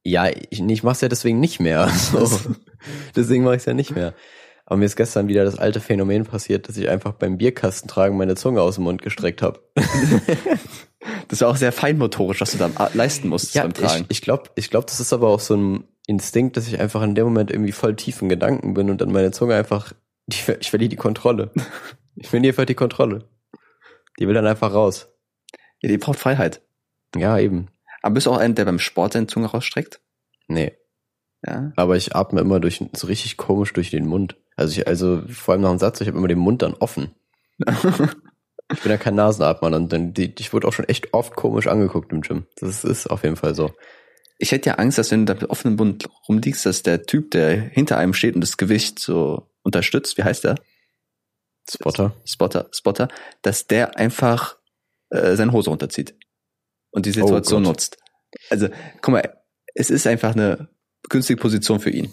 Ja, ich, ich mach's ja deswegen nicht mehr. So. deswegen mache ich ja nicht mehr. Aber mir ist gestern wieder das alte Phänomen passiert, dass ich einfach beim Bierkastentragen meine Zunge aus dem Mund gestreckt habe. Das war auch sehr feinmotorisch, was du da leisten musst Ja, beim Tragen. ich, ich glaube, ich glaub, das ist aber auch so ein Instinkt, dass ich einfach in dem Moment irgendwie voll tief in Gedanken bin und dann meine Zunge einfach, ich, ich verliere die Kontrolle. Ich verliere einfach die Kontrolle. Die will dann einfach raus. ja, die braucht Freiheit. Ja, eben. Aber bist du auch einer, der beim Sport seine Zunge rausstreckt? Nee. Ja. Aber ich atme immer durch so richtig komisch durch den Mund. Also ich, also vor allem nach dem Satz, ich habe immer den Mund dann offen. Ich bin ja kein Nasenatmer und dann, die, ich wurde auch schon echt oft komisch angeguckt im Gym. Das ist auf jeden Fall so. Ich hätte ja Angst, dass wenn du da mit offenem Mund rumliegst, dass der Typ, der hinter einem steht und das Gewicht so unterstützt, wie heißt der? Spotter. Spotter, Spotter, dass der einfach äh, seine Hose runterzieht und die Situation Oh nutzt. Also, guck mal, es ist einfach eine günstige Position für ihn.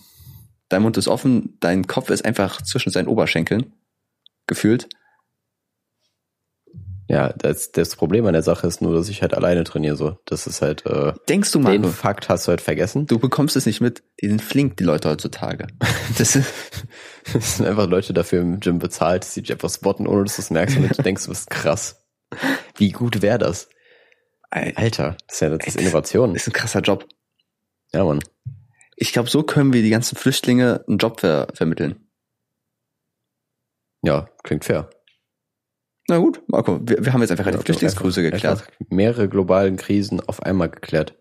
Dein Mund ist offen, dein Kopf ist einfach zwischen seinen Oberschenkeln gefühlt. Ja, das, das Problem an der Sache ist nur, dass ich halt alleine trainiere so. Das ist halt, äh, Denkst du, den Marco, Fakt hast du halt vergessen. du bekommst es nicht mit? Die sind flink, die Leute heutzutage. Das ist, Es sind einfach Leute dafür im Gym bezahlt, dass sie dich einfach spotten, ohne dass du es merkst und du denkst, du bist krass. Wie gut wäre das? Alter, das ist ja das ist Innovation. ist ein krasser Job. Ja, Mann. Ich glaube, so können wir die ganzen Flüchtlinge einen Job ver vermitteln. Ja, klingt fair. Na gut, Marco, wir, wir haben jetzt einfach die Ja, Flüchtlingsgrüße einfach- geklärt. Mehrere globalen Krisen auf einmal geklärt.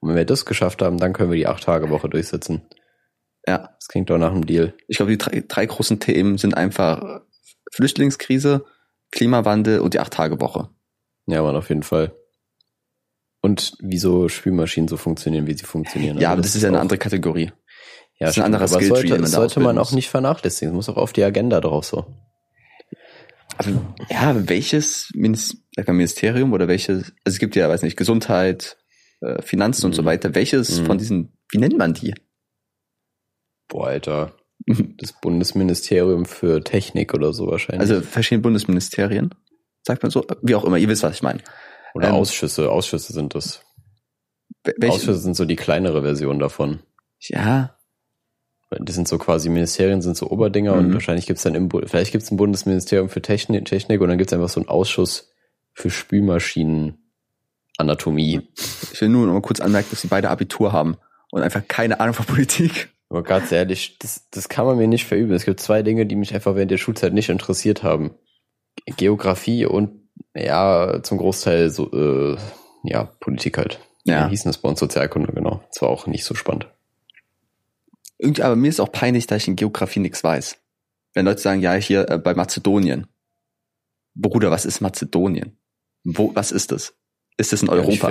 Und wenn wir das geschafft haben, dann können wir die Acht-Tage-Woche durchsetzen. Ja, Das klingt doch nach einem Deal. ich glaube, die drei, drei großen Themen sind einfach Flüchtlingskrise, Klimawandel und die Acht-Tage-Woche. Ja, Mann, auf jeden Fall. Und wieso Spülmaschinen so funktionieren, wie sie funktionieren. Ja, Also aber das ist ja eine andere Kategorie. Ja, das ist ein anderer aber Skill-Tree, sollte, man das sollte man auch nicht vernachlässigen. Es muss auch auf die Agenda drauf so. Aber ja, welches Ministerium oder welches, also es gibt ja, weiß nicht, Gesundheit, äh, Finanzen und so Mhm. weiter. Welches Mhm. von diesen, wie nennt man die? Boah, Alter. Das Bundesministerium für Technik oder so wahrscheinlich. Also verschiedene Bundesministerien, sagt man so, wie auch immer, ihr wisst, was ich meine. oder ähm, Ausschüsse. Ausschüsse sind das. Wel- Welche, Ausschüsse sind so die kleinere Version davon. ja, Das sind so quasi Ministerien, sind so Oberdinger und Mhm. wahrscheinlich gibt's dann im, vielleicht gibt's ein Bundesministerium für Technik, Technik und dann gibt's einfach so einen Ausschuss für Spülmaschinen Anatomie. ich will nur noch mal kurz anmerken, dass sie beide Abitur haben und einfach keine Ahnung von Politik. Aber ganz ehrlich, das, das kann man mir nicht verüben. Es gibt zwei Dinge, die mich einfach während der Schulzeit nicht interessiert haben. Geografie und ja, zum Großteil so, äh, ja, Politik halt. Ja. Wie hieß denn das bei uns Sozialkunde, genau. Das war auch nicht so spannend. Irgendwie, aber mir ist auch peinlich, dass ich in Geografie nichts weiß. Wenn Leute sagen, ja, hier äh, bei Mazedonien. Bruder, was ist Mazedonien? Wo, was ist das? Ist das in Ja, Europa?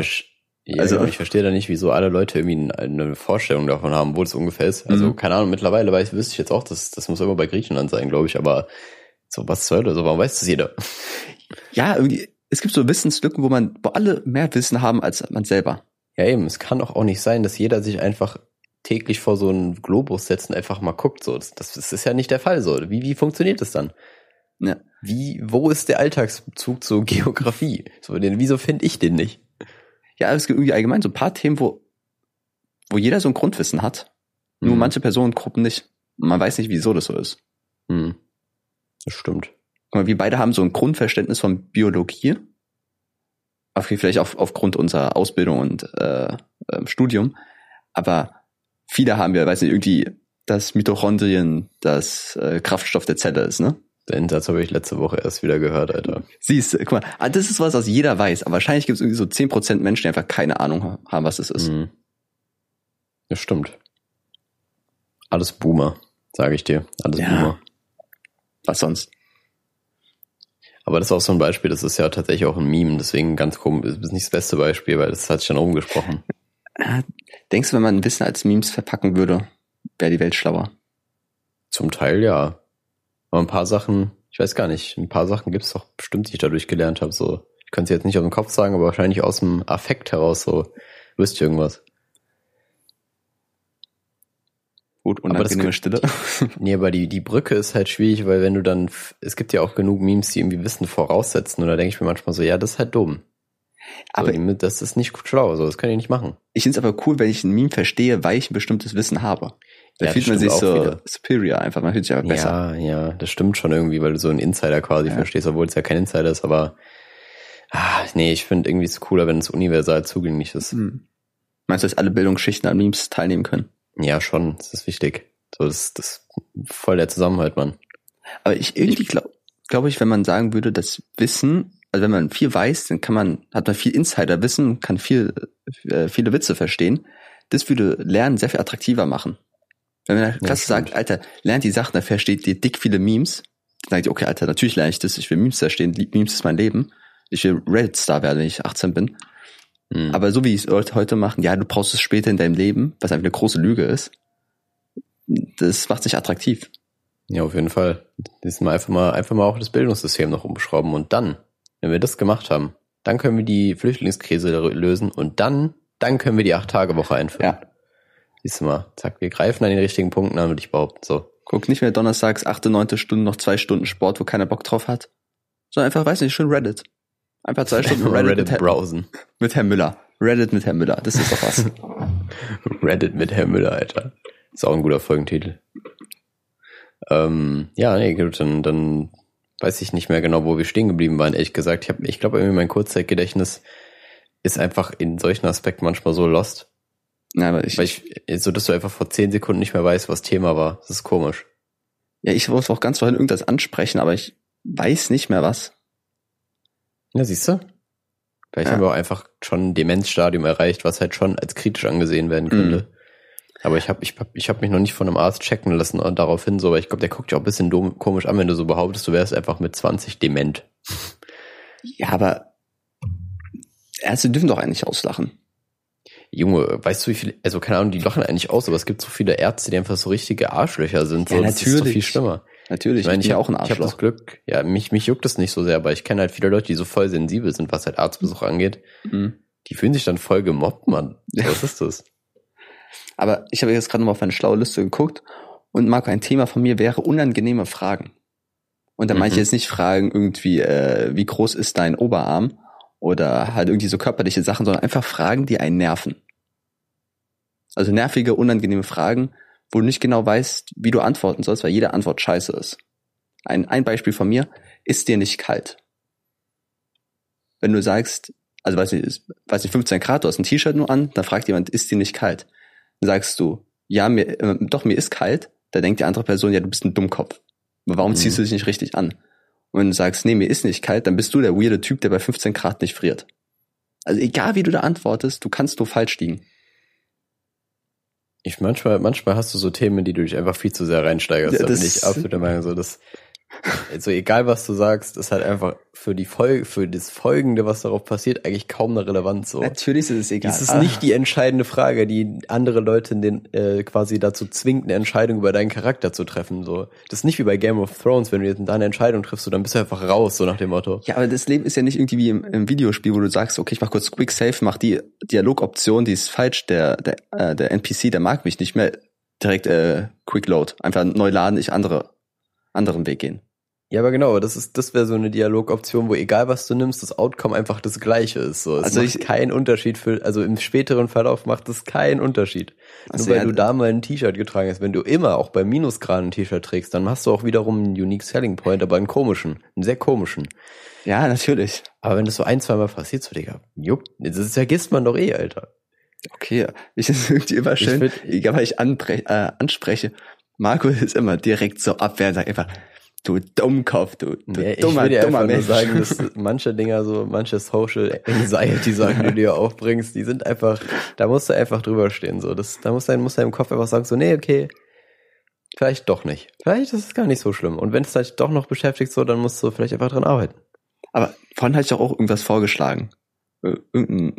Ja, Also- also, ich verstehe da nicht, wieso alle Leute irgendwie eine Vorstellung davon haben, wo das ungefähr ist. Also, Mhm. keine Ahnung, mittlerweile weiß, wüsste ich jetzt auch, das, das muss immer bei Griechenland sein, glaube ich, aber so was soll das? So, warum weiß das jeder? Ja, irgendwie, es gibt so Wissenslücken, wo man, wo alle mehr Wissen haben als man selber. Ja, eben, es kann doch auch nicht sein, dass jeder sich einfach täglich vor so einen Globus setzt und einfach mal guckt. So, das, das ist ja nicht der Fall. So, wie, wie funktioniert das dann? Ja. Wie, wo ist der Alltagsbezug zur Geografie? So, den, wieso finde ich den nicht? Ja, es gibt irgendwie allgemein so ein paar Themen, wo, wo jeder so ein Grundwissen hat. Nur Hm. manche Personengruppen nicht. Man weiß nicht, wieso das so ist. Hm. Das stimmt. Guck mal, wir beide haben so ein Grundverständnis von Biologie. Vielleicht auch aufgrund unserer Ausbildung und äh, ähm, Studium. Aber viele haben ja, weiß nicht, irgendwie das Mitochondrien das äh, Kraftstoff der Zelle ist, ne? Den Satz habe ich letzte Woche erst wieder gehört, Alter. Siehst du, guck mal, ah, das ist was, was jeder weiß. Aber wahrscheinlich gibt es irgendwie so 10% Menschen, die einfach keine Ahnung haben, was das ist. Hm. Das stimmt. Alles Boomer, sage ich dir. Alles Ja. Boomer. Was sonst? Aber das ist auch so ein Beispiel, das ist ja tatsächlich auch ein Meme, deswegen ganz komisch, das ist nicht das beste Beispiel, weil das hat sich dann rumgesprochen. Ah, Denkst du, wenn man Wissen als Memes verpacken würde, wäre die Welt schlauer? Zum Teil ja. Aber ein paar Sachen, ich weiß gar nicht, ein paar Sachen gibt's doch bestimmt, die ich dadurch gelernt habe. So, ich kann es jetzt nicht aus dem Kopf sagen, aber wahrscheinlich aus dem Affekt heraus so, wüsste ich irgendwas. Gut, unangenehme gibt- Stille. Nee, aber die, die Brücke ist halt schwierig, weil wenn du dann, es gibt ja auch genug Memes, die irgendwie Wissen voraussetzen und da denke ich mir manchmal so, ja, das ist halt dumm. Aber so, das ist nicht schlau, so, das kann ich nicht machen. ich finde es aber cool, wenn ich ein Meme verstehe, weil ich ein bestimmtes Wissen habe. Da Ja, fühlt man sich so wieder. superior einfach, man fühlt sich einfach besser. Ja, ja, das stimmt schon irgendwie, weil du so einen Insider quasi Ja. verstehst, obwohl es ja kein Insider ist, aber ah, nee, ich finde irgendwie es cooler, wenn es universal zugänglich ist. Hm. Meinst du, dass alle Bildungsschichten an Memes teilnehmen können? Ja, schon, das ist wichtig. So, das, das ist voll der Zusammenhalt, Mann. Aber ich irgendwie glaube glaub ich, wenn man sagen würde, das Wissen, also wenn man viel weiß, dann kann man, hat man viel Insiderwissen, kann viel, äh, viele Witze verstehen. das würde Lernen sehr viel attraktiver machen. Wenn man in der Klasse stimmt. sagt, Alter, lernt die Sachen, da versteht ihr dick viele Memes, dann sagt ihr, okay, Alter, natürlich lerne ich das, ich will Memes verstehen, Memes ist mein Leben. Ich will Reddit-Star werden, wenn ich 18 bin. Hm. Aber so wie es Leute heute machen, ja, du brauchst es später in deinem Leben, was einfach eine große Lüge ist, das macht sich attraktiv. Ja, auf jeden Fall. Diesmal einfach mal, einfach mal auch das Bildungssystem noch umschrauben. Und dann, wenn wir das gemacht haben, dann können wir die Flüchtlingskrise lösen und dann, dann können wir die Acht-Tage-Woche einführen. Ja. Siehst du mal, zack, wir greifen an den richtigen Punkten an, würde ich behaupten. So. Guck nicht mehr donnerstags, achte, neunte Stunde, noch zwei Stunden Sport, wo keiner Bock drauf hat. Sondern einfach, weiß nicht, schön Reddit. Einfach zwei Stunden Reddit, Reddit mit, Herr, browsen. mit Herrn Müller. Reddit mit Herrn Müller, das ist doch was. Reddit mit Herr Müller, Alter. Ist auch ein guter Folgentitel. Ähm, ja, nee, gut, dann, dann weiß ich nicht mehr genau, wo wir stehen geblieben waren, ehrlich gesagt. Ich, hab, ich glaube, irgendwie mein Kurzzeitgedächtnis ist einfach in solchen Aspekten manchmal so lost. Na, aber ich, Weil ich, so dass du einfach vor zehn Sekunden nicht mehr weißt, was Thema war. Das ist komisch. ja, ich wollte auch ganz vorhin irgendwas ansprechen, aber ich weiß nicht mehr was. Ja, siehst du? Vielleicht Ja. haben wir auch einfach schon ein Demenzstadium erreicht, was halt schon als kritisch angesehen werden könnte. Aber ich habe ich hab, ich hab mich noch nicht von einem Arzt checken lassen und darauf hin, so, weil ich glaube, der guckt ja auch ein bisschen dumm, komisch an, wenn du so behauptest, du wärst einfach mit 20 dement. Ja, aber Ärzte dürfen doch eigentlich auslachen. Junge, weißt du, wie viele, also keine Ahnung, die lachen eigentlich aus, aber es gibt so viele Ärzte, die einfach so richtige Arschlöcher sind. Ja, so, Das ist so natürlich. viel schlimmer. Natürlich, ich, meine, bin ja auch ein Ich habe das Arschloch. Glück, ja, mich, mich juckt das nicht so sehr, aber ich kenne halt viele Leute, die so voll sensibel sind, was halt Arztbesuch angeht. Mhm. Die fühlen sich dann voll gemobbt, Mann. Was ist das? Aber ich habe jetzt gerade noch mal auf eine schlaue Liste geguckt und Marco, ein Thema von mir wäre unangenehme Fragen. Und da meine ich Mhm. jetzt nicht Fragen irgendwie, äh, wie groß ist dein Oberarm oder halt irgendwie so körperliche Sachen, sondern einfach Fragen, die einen nerven. Also nervige, unangenehme Fragen, wo du nicht genau weißt, wie du antworten sollst, weil jede Antwort scheiße ist. Ein, ein Beispiel von mir, ist dir nicht kalt? Wenn du sagst, also weiß nicht, weiß nicht, 15 Grad, du hast ein T-Shirt nur an, dann fragt jemand, ist dir nicht kalt? Sagst du, ja, mir, äh, doch, mir ist kalt, da denkt die andere Person, ja, du bist ein Dummkopf. Aber Warum Mhm. ziehst du dich nicht richtig an? Und wenn du sagst, nee, mir ist nicht kalt, dann bist du der weirde Typ, der bei 15 Grad nicht friert. Also egal wie du da antwortest, du kannst nur falsch liegen. Ich manchmal, manchmal hast du so Themen, die du dich einfach viel zu sehr reinsteigerst. Ja, da bin ich absolut der Meinung, so das, also egal was du sagst, ist halt einfach für die Folge, für das Folgende, was darauf passiert, eigentlich kaum eine Relevanz. So. Natürlich ist es egal. Das ist Ah, nicht die entscheidende Frage, die andere Leute in den, äh, quasi dazu zwingt, eine Entscheidung über deinen Charakter zu treffen. So, das ist nicht wie bei Game of Thrones, wenn du jetzt da eine Entscheidung triffst, so, dann bist du einfach raus, so nach dem Motto. Ja, aber das Leben ist ja nicht irgendwie wie im, im Videospiel, wo du sagst, okay, ich mach kurz Quick Save, mach die Dialogoption, die ist falsch, der, der, äh, der NPC, der mag mich nicht mehr, direkt äh, Quick Load, einfach neu laden, ich andere, anderen Weg gehen. Ja, aber genau, das ist, das wäre so eine Dialogoption, wo egal was du nimmst, das Outcome einfach das gleiche ist. So, es Also macht ich- keinen Unterschied für, also im späteren Verlauf macht es keinen Unterschied. Also Nur weil ja, du da mal ein T-Shirt getragen hast. Wenn du immer auch bei Minusgraden ein T-Shirt trägst, dann hast du auch wiederum einen Unique Selling Point, aber einen komischen, einen sehr komischen. Ja, natürlich. Aber wenn das so ein, zweimal passiert, so, Digga, juckt, das vergisst man doch eh, Alter. Okay, ich ist irgendwie immer Ich schön, find- egal was ich äh, anspreche, Marco ist immer direkt so abwehr, sagt einfach, du Dummkopf, du, du Nee, ich dummer, will dir dummer einfach nur Mensch. sagen, dass manche Dinger so, manche Social Anxiety Sachen, die du dir aufbringst, die sind einfach, da musst du einfach drüber stehen, so. Das, da muss dein, muss dein Kopf einfach sagen, so, nee, okay, vielleicht doch nicht. Vielleicht ist es gar nicht so schlimm. Und wenn es dich doch noch beschäftigt, so, dann musst du vielleicht einfach dran arbeiten. Aber vorhin hatte ich doch auch irgendwas vorgeschlagen. Äh, Irgendein,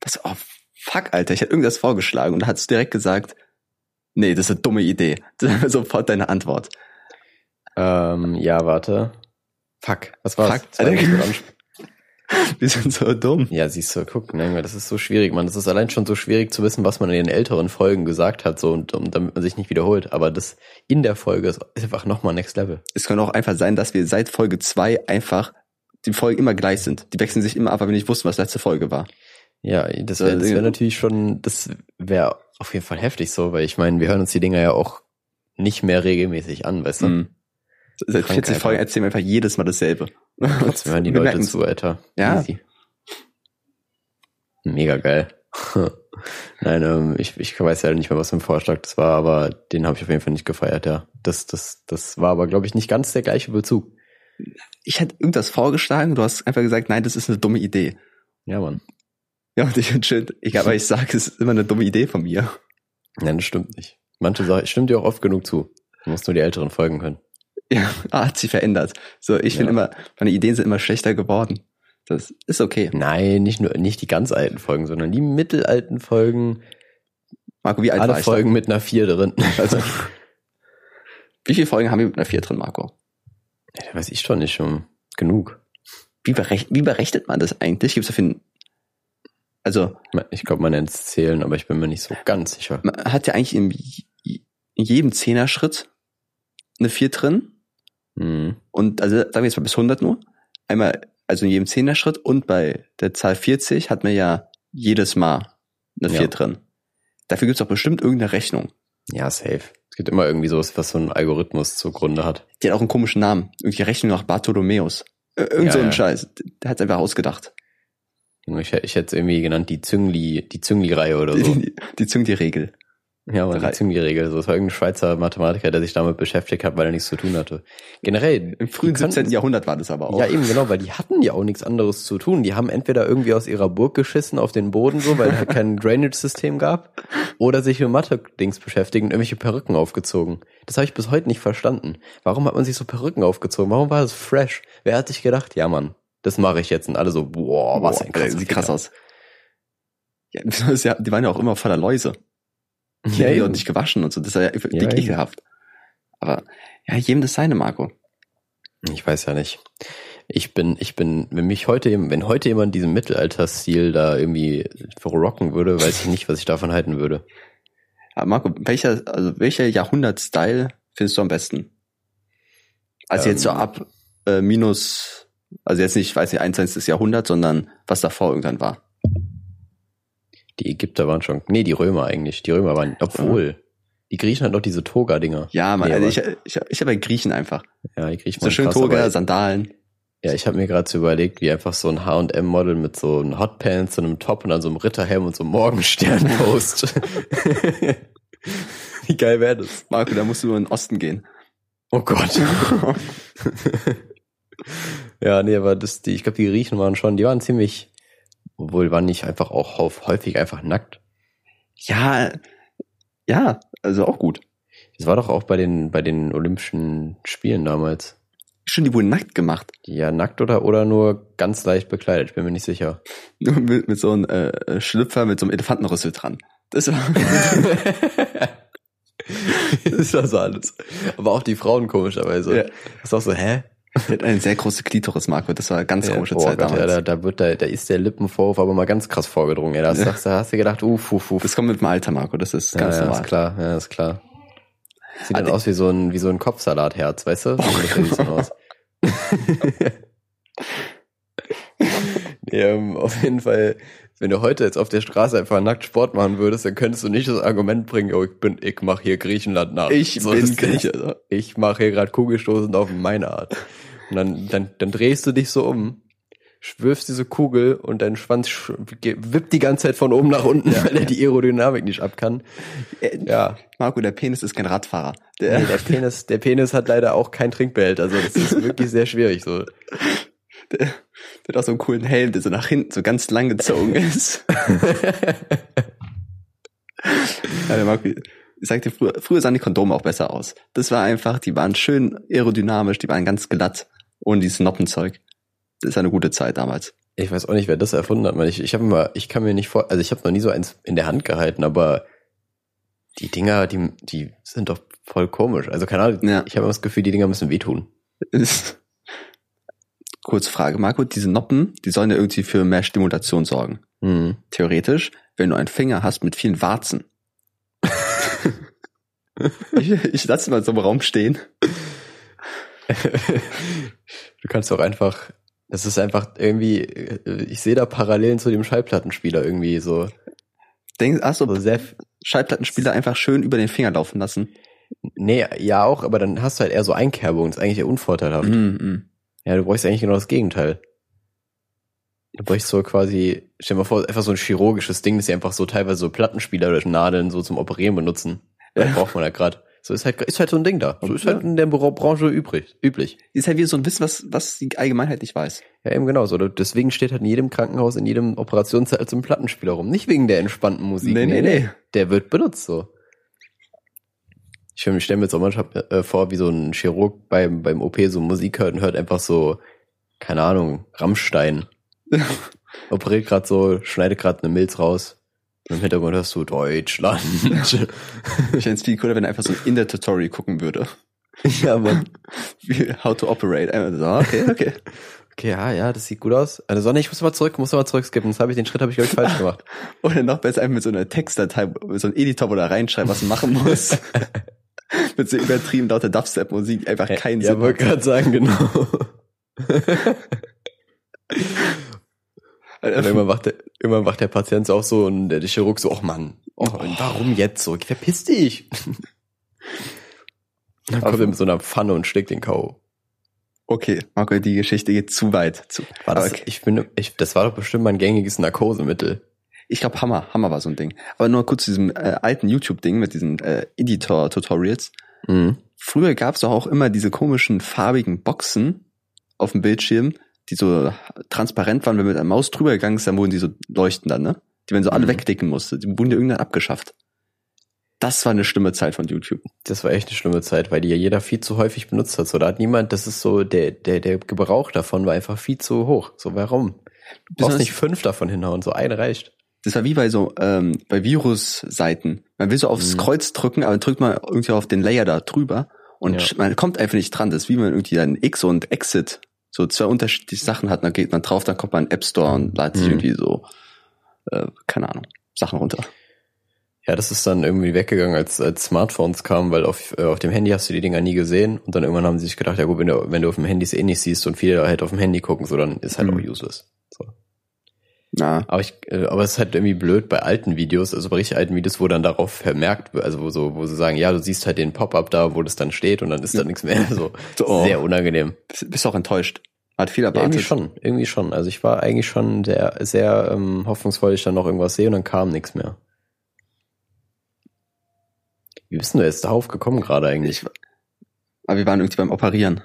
was, oh, fuck, Alter, ich hatte irgendwas vorgeschlagen und da hat's direkt gesagt, nee, das ist eine dumme Idee. Das war sofort deine Antwort. Ähm, ja, warte. Fuck, was war's? Fuck, Wir sind so dumm. Ja, siehst du, guck, ne, das ist so schwierig, man. Das ist allein schon so schwierig zu wissen, was man in den älteren Folgen gesagt hat, so, und, und damit man sich nicht wiederholt. Aber das in der Folge ist einfach nochmal Next Level. Es kann auch einfach sein, dass wir seit Folge zwei einfach die Folgen immer gleich sind. Die wechseln sich immer ab, weil wir nicht wussten, was letzte Folge war. Ja, das wäre das wär natürlich schon, das wäre auf jeden Fall heftig so, weil ich meine, wir hören uns die Dinger ja auch nicht mehr regelmäßig an, weißt du? Mhm. Seit Krankheit, 40 Folgen ja. erzählen wir einfach jedes Mal dasselbe. Trotzdem hören die Wir Leute zu, Alter. Ja. Easy. Mega geil. Nein, ähm, ich, ich weiß ja nicht mehr, was für ein Vorschlag das war, aber den habe ich auf jeden Fall nicht gefeiert, ja. Das, das, das war aber, glaube ich, nicht ganz der gleiche Bezug. Ich hätte irgendwas vorgeschlagen, du hast einfach gesagt, nein, das ist eine dumme Idee. Ja, Mann. Ja, und ich finde schön, ich, aber ich sage, es ist immer eine dumme Idee von mir. Nein, das stimmt nicht. Manche Sachen stimmt dir auch oft genug zu. Du musst nur die Älteren folgen können. Ja, hat sich verändert. So, ich finde Ja. immer, meine Ideen sind immer schlechter geworden. Das ist okay. Nein, nicht nur, nicht die ganz alten Folgen, sondern die mittelalten Folgen. Marco, wie alt alle war ich da? Folgen mit einer 4 drin. Also, Wie viele Folgen haben wir mit einer 4 drin, Marco? ja, weiß ich schon nicht schon. Genug. Wie, berech wie berechnet man das eigentlich? Gibt's dafür ein, also, Ich glaube, man nennt es Zählen, aber ich bin mir nicht so ganz sicher. man hat ja eigentlich in, in jedem Zehner-Schritt eine 4 drin. Hm. Und, also, sagen wir jetzt mal bis 100 nur. Einmal, also in jedem Zehner-Schritt und bei der Zahl 40 hat man ja jedes Mal eine 4 Ja. drin. Dafür gibt's doch bestimmt irgendeine Rechnung. Ja, safe. Es gibt immer irgendwie sowas, was so einen Algorithmus zugrunde hat. Die hat auch einen komischen Namen. Irgendwie Rechnung nach Bartholomäus. Irgend Ja, so ein ja. Scheiß. Der hat's einfach ausgedacht. Ich, ich hätte es irgendwie genannt, die Züngli, die Züngli-Reihe oder so. Die, die die Regel. Ja, aber Drei. die Züngli-Regel. So, das war irgendein Schweizer Mathematiker, der sich damit beschäftigt hat, weil er nichts zu tun hatte. Generell. Im frühen die könnten- 17. Jahrhundert war das aber auch. Ja, eben genau, weil die hatten ja auch nichts anderes zu tun. Die haben entweder irgendwie aus ihrer Burg geschissen auf den Boden so, weil es halt kein Drainage-System gab, oder sich mit Mathe-Dings beschäftigen und irgendwelche Perücken aufgezogen. Das habe ich bis heute nicht verstanden. Warum hat man sich so Perücken aufgezogen? Warum war das fresh? Wer hat sich gedacht, ja Mann, das mache ich jetzt und alle so, boah, was ein Boah, krasser sieht krass aus. Ja, die waren ja auch immer voller Läuse. Die Ja, auch eben. nicht gewaschen und so. Das ist ja dick Ja, ekelhaft. Aber ja, jedem das seine, Marco. Ich weiß ja nicht. Ich bin, ich bin, wenn mich heute, wenn heute jemand diesen Mittelalter-Stil da irgendwie rocken würde, weiß ich nicht, was ich davon halten würde. Aber Marco, welcher, also welcher Jahrhundert-Style findest du am besten? Also jetzt so Ähm. ab äh, minus, also jetzt nicht, ich weiß nicht, 21. Jahrhundert, sondern was davor irgendwann war. Die Ägypter waren schon, nee, die Römer eigentlich. Die Römer waren, obwohl, die Griechen hatten doch diese Toga-Dinger. Ja, man, Nee, also ich, ich, ich habe ja Griechen einfach. Ja, die Griechen So schön krass, Toga, Sandalen. Ja, ich habe mir gerade so überlegt, wie einfach so ein H&M-Model mit so einem Hotpants, so einem Top und dann so einem Ritterhelm und so einem Morgenstern-Post. wie geil wäre das? Marco, da musst du in den Osten gehen. Oh Gott. ja, nee, aber das, die, ich glaube, die Griechen waren schon, die waren ziemlich, obwohl waren nicht einfach auch häuf- häufig einfach nackt. Ja, ja, also auch gut. Das war doch auch bei den, bei den Olympischen Spielen damals. Stimmt, die wurden nackt gemacht. Ja, nackt oder, oder nur ganz leicht bekleidet, ich bin mir nicht sicher. Nur mit, mit so einem äh, Schlüpfer mit so einem Elefantenrüssel dran. Das war, das war so alles. Aber auch die Frauen komischerweise. Ja. Das ist auch so, hä? die hat eine sehr große Klitoris, Marco. Das war eine ganz Ja, komische oh Zeit Gott, damals. ja, da, da wird da, da ist der Lippenvorwurf aber mal ganz krass vorgedrungen. Ja, Ja. das, da hast du gedacht, uff, uff, uff. Das kommt mit dem Alter, Marco. Das ist ja, ganz ja, normal. ist klar, ja, ist klar. Sieht dann Ah, aus wie so ein, wie so ein Kopfsalatherz, weißt du? Dann aus. nee, ähm, auf jeden Fall, wenn du heute jetzt auf der Straße einfach nackt Sport machen würdest, dann könntest du nicht das Argument bringen, oh, ich bin, ich mache hier Griechenland nach. Ich So, bin das ist- Grieche. Also. ich mache hier gerade Kugelstoßen auf meine Art. Und dann, dann, dann drehst du dich so um, wirfst diese Kugel und dein Schwanz wippt die ganze Zeit von oben nach unten, weil er die Aerodynamik nicht ab kann. Äh, Ja, Marco, der Penis ist kein Radfahrer. Der, nee, der Penis, der Penis hat leider auch kein Trinkbehälter, also das ist wirklich sehr schwierig so. der, der hat auch so einen coolen Helm, der so nach hinten so ganz lang gezogen ist. ja, Marco, ich sag dir, früher, früher sahen die Kondome auch besser aus. Das war einfach, die waren schön aerodynamisch, die waren ganz glatt, ohne dieses Noppenzeug. Das ist eine gute Zeit damals. Ich weiß auch nicht, wer das erfunden hat. Ich, ich habe mal, ich kann mir nicht vor, also ich habe noch nie so eins in der Hand gehalten, aber die Dinger, die, die sind doch voll komisch. Also keine Ahnung, Ja. ich habe immer das Gefühl, die Dinger müssen wehtun. Kurze Frage, Marco, diese Noppen, die sollen ja irgendwie für mehr Stimulation sorgen. Hm. Theoretisch, wenn du einen Finger hast mit vielen Warzen. ich, ich lasse mal so im Raum stehen. Du kannst auch einfach, das ist einfach irgendwie, ich sehe da Parallelen zu dem Schallplattenspieler irgendwie so. Denk, ach so, sehr, Schallplattenspieler einfach schön über den Finger laufen lassen. nee, ja auch, aber dann hast du halt eher so Einkerbungen, das ist eigentlich eher unvorteilhaft. Mm, Ja, du bräuchst eigentlich genau das Gegenteil. Du bräuchst so quasi, stell dir mal vor, einfach so ein chirurgisches Ding, das sie einfach so teilweise so Plattenspieler oder Nadeln so zum Operieren benutzen. Da Ja. braucht man ja gerade. So ist halt, ist halt so ein Ding da. So ist halt in der Bra- Branche übrig, üblich. Ist halt wie so ein Wissen, was, was die Allgemeinheit nicht weiß. Ja, eben genau so. Deswegen steht halt in jedem Krankenhaus, in jedem Operationssaal so ein Plattenspieler rum. Nicht wegen der entspannten Musik. Nee, nee, nee. Der wird benutzt so. Ich stelle stell mir jetzt auch manchmal äh, vor, wie so ein Chirurg beim, beim OP so Musik hört und hört einfach so, keine Ahnung, Rammstein. Operiert gerade so, schneidet gerade eine Milz raus. Im Hintergrund hörst du Deutschland. Ich fände es viel cooler, wenn er einfach so in der Tutorial gucken würde. ja, Mann. Wie, how to operate. So, okay, okay. Okay, ja, ja, das sieht gut aus. Also Sonne, ich muss mal zurück, muss mal zurückskippen. Das habe ich, den Schritt habe ich, glaube ich, falsch gemacht. Oder noch besser einfach mit so einer Textdatei, mit so einem Editor, wo er reinschreibt, was man machen muss. mit so übertrieben lauter Dubstep-Musik einfach keinen ja, Sinn. wollte gerade sagen, genau. Und irgendwann wacht, der, irgendwann wacht der Patient auch so und der Chirurg so, ach Mann, oh, und warum jetzt so? Verpiss dich. Dann kommt er mit so einer Pfanne und schlägt den K.O. Okay, Marco, die Geschichte geht zu weit. Zu, War das, okay. ich finde, ich, das war doch bestimmt mein gängiges Narkosemittel. Ich glaube, Hammer, Hammer war so ein Ding. Aber nur kurz zu diesem äh, alten YouTube-Ding mit diesen äh, Editor-Tutorials. Mhm. Früher gab es doch auch immer diese komischen farbigen Boxen auf dem Bildschirm, die so transparent waren, wenn man mit der Maus drüber gegangen ist, dann wurden die so leuchten dann, ne? Die man so alle Mhm. wegklicken musste. Die wurden ja irgendwann abgeschafft. Das war eine schlimme Zeit von YouTube. Das war echt eine schlimme Zeit, weil die ja jeder viel zu häufig benutzt hat. So, da hat niemand, das ist so, der, der, der Gebrauch davon war einfach viel zu hoch. So, warum? Du brauchst nicht fünf davon hinhauen, so eine reicht. Das war wie bei so ähm, bei Virusseiten. Man will so aufs Mhm. Kreuz drücken, aber drückt man irgendwie auf den Layer da drüber und Ja. man kommt einfach nicht dran. Das ist wie man irgendwie dann X und Exit so zwei unterschiedliche Sachen hat. Dann geht man drauf, dann kommt man in den App Store und ladet sich Mhm. irgendwie so äh, keine Ahnung Sachen runter. Ja, das ist dann irgendwie weggegangen, als, als Smartphones kamen, weil auf, äh, auf dem Handy hast du die Dinger nie gesehen und dann irgendwann haben sie sich gedacht, ja gut, wenn du, wenn du auf dem Handy es eh nicht siehst und viele halt auf dem Handy gucken, so dann ist halt Mhm. auch useless. So. Na, Aber ich, äh, aber es ist halt irgendwie blöd bei alten Videos, also bei richtig alten Videos, wo dann darauf vermerkt, wird, also wo so, wo sie sagen, ja, du siehst halt den Pop-up da, wo das dann steht und dann ist da nichts mehr. So, So, oh. sehr unangenehm. bist, auch enttäuscht. Hat viel Ja, erwartet. irgendwie schon, irgendwie schon. Also ich war eigentlich schon sehr, sehr ähm, hoffnungsvoll, ich dann noch irgendwas sehe und dann kam nichts mehr. Wie bist denn du jetzt darauf gekommen gerade eigentlich? Ich, aber wir waren irgendwie beim Operieren.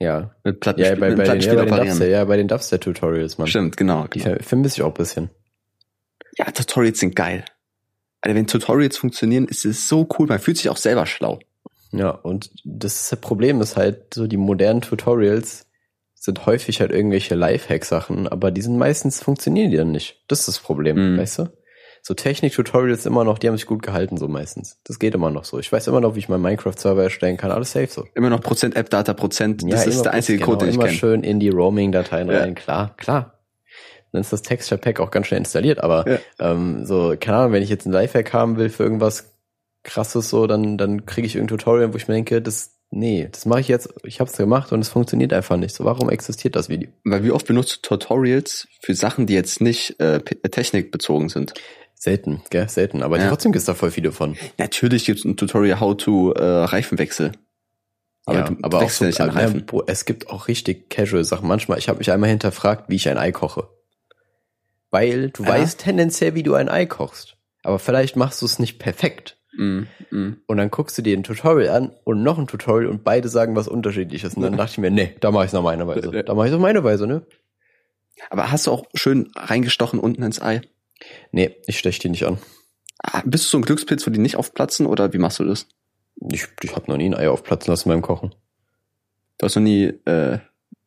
Ja. Mit Platten, Ja, bei, bei, den, ja, bei den. Dubstep, ja, bei den Dubstep-Tutorials, Mann. Stimmt, genau. Die genau. ver vermisse ich auch ein bisschen. Ja, Tutorials sind geil. Alter, wenn Tutorials funktionieren, ist es so cool. Man fühlt sich auch selber schlau. Ja, und das ist das Problem ist halt, so die modernen Tutorials sind häufig halt irgendwelche Lifehack-Sachen, aber die sind meistens funktionieren die dann nicht. Das ist das Problem, Mhm. weißt du? So Technik-Tutorials immer noch, die haben sich gut gehalten, so meistens. Das geht immer noch so. Ich weiß immer noch, wie ich meinen Minecraft-Server erstellen kann. Alles safe so. Immer noch Prozent App Data Prozent. Das ist immer der einzige genau, Code, den ich immer kenne. schön in die Roaming-Dateien Ja. rein. Klar, klar. Dann ist das Texture-Pack auch ganz schnell installiert, aber Ja. ähm, so, keine Ahnung, wenn ich jetzt ein Lifehack haben will für irgendwas krasses so, dann, dann kriege ich irgendein Tutorial, wo ich mir denke, das, nee, das mache ich jetzt, ich habe es gemacht und es funktioniert einfach nicht. So, warum existiert das Video? Weil wie oft benutzt du Tutorials für Sachen, die jetzt nicht äh, technikbezogen sind? Selten, gell, selten. Aber Ja. trotzdem gibt's da voll viele von. Natürlich gibt es ein Tutorial How to äh, Reifenwechsel. Aber ja, du aber auch wechselst so, ja nicht ja, Reifen. Bro, es gibt auch richtig casual Sachen. Manchmal, ich habe mich einmal hinterfragt, wie ich ein Ei koche. Weil du Ja. weißt tendenziell, wie du ein Ei kochst. Aber vielleicht machst du es nicht perfekt. Mm, mm. Und dann guckst du dir ein Tutorial an und noch ein Tutorial und beide sagen was unterschiedliches. Und dann dachte ich mir, nee, da mache ich noch meine Weise. Ja. Da mache ich auf meine Weise, ne? Aber hast du auch schön reingestochen unten ins Ei? Nee, ich stech die nicht an. Ah, Bist du so ein Glückspilz, wo die nicht aufplatzen oder wie machst du das? Ich, ich habe noch nie ein Ei aufplatzen lassen beim Kochen. Du hast noch nie äh,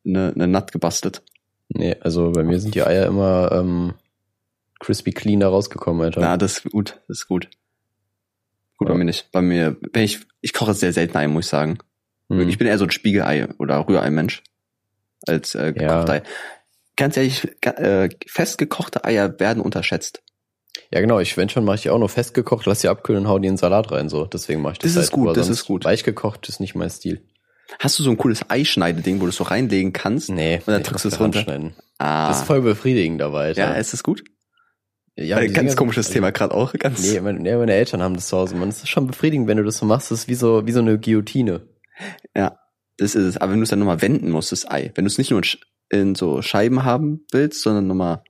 eine, eine Nut gebastelt. Nee, also bei mir sind die Eier immer ähm, crispy clean da rausgekommen, Alter. Na, das ist gut, das ist gut. Gut, Ja. bei mir nicht. Bei mir, wenn ich, ich koche sehr selten Ei, muss ich sagen. Hm. Ich bin eher so ein Spiegelei oder Rührei-Mensch als äh, Ja. gekochte Ei. Ganz ehrlich, äh, festgekochte Eier werden unterschätzt. Ja, genau. Ich, wenn schon, mache ich die auch nur festgekocht, lass die abkühlen und hau die in den Salat rein. So, deswegen mache ich das. Das ist halt. gut, Aber das ist gut. Weich gekocht ist nicht mein Stil. Hast du so ein cooles Eischneideding, wo du es so reinlegen kannst? Nee. Und dann drückst du es runter. Ah, Das ist voll befriedigend dabei. Alter. ja, ist das gut? ja, die ganz Dinger komisches sind- Thema gerade auch. Ganz. Nee, meine, nee, meine Eltern haben das zu Hause. Man, es ist schon befriedigend, wenn du das so machst. Das ist wie so, wie so eine Guillotine. Ja, das ist es. Aber wenn du es dann nochmal wenden musst, das Ei, wenn du es nicht nur in, so Scheiben haben willst, sondern nochmal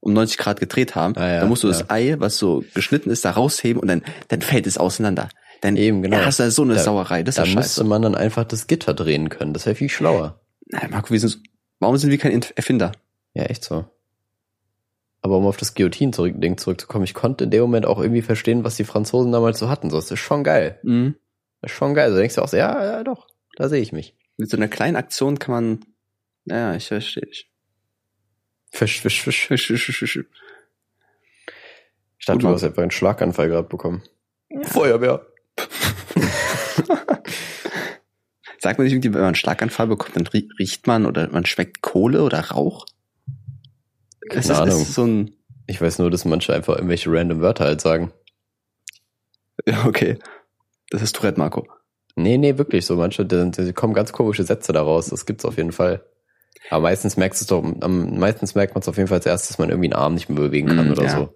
um 90 Grad gedreht haben, Ah ja, dann musst du ja. das Ei, was so geschnitten ist, da rausheben und dann, dann fällt es auseinander. Dann Eben, genau. hast du da so eine Da- Sauerei. Das Da ist ja müsste man dann einfach das Gitter drehen können. Das wäre viel schlauer. Nein, Marco, wir sind, warum sind wir kein Erfinder? Ja, echt so. Aber um auf das Guillotine-Ding zurückzukommen, ich konnte in dem Moment auch irgendwie verstehen, was die Franzosen damals so hatten. So, das ist schon geil. Mhm. Das ist schon geil. So denkst du auch so, ja, ja, doch, da sehe ich mich. Mit so einer kleinen Aktion kann man, ja, ich verstehe dich. Fisch, fisch, fisch. Fisch, fisch, fisch, fisch. Ich dachte, Gut, du hast einfach einen Schlaganfall gerade bekommen. Feuerwehr. Sagt man nicht irgendwie, wenn man einen Schlaganfall bekommt, dann rie- riecht man oder man schmeckt Kohle oder Rauch? Keine ist, Ahnung. Ist so ein, Ich weiß nur, dass manche einfach irgendwelche random Wörter halt sagen. ja, okay. Das ist Tourette, Marco. Nee, nee, wirklich so. Manche, da da kommen ganz komische Sätze daraus. Das gibt's auf jeden Fall. Aber meistens merkst du es doch, am meistens merkt man es auf jeden Fall als erstes, dass man irgendwie einen Arm nicht mehr bewegen kann Mm, oder ja. so.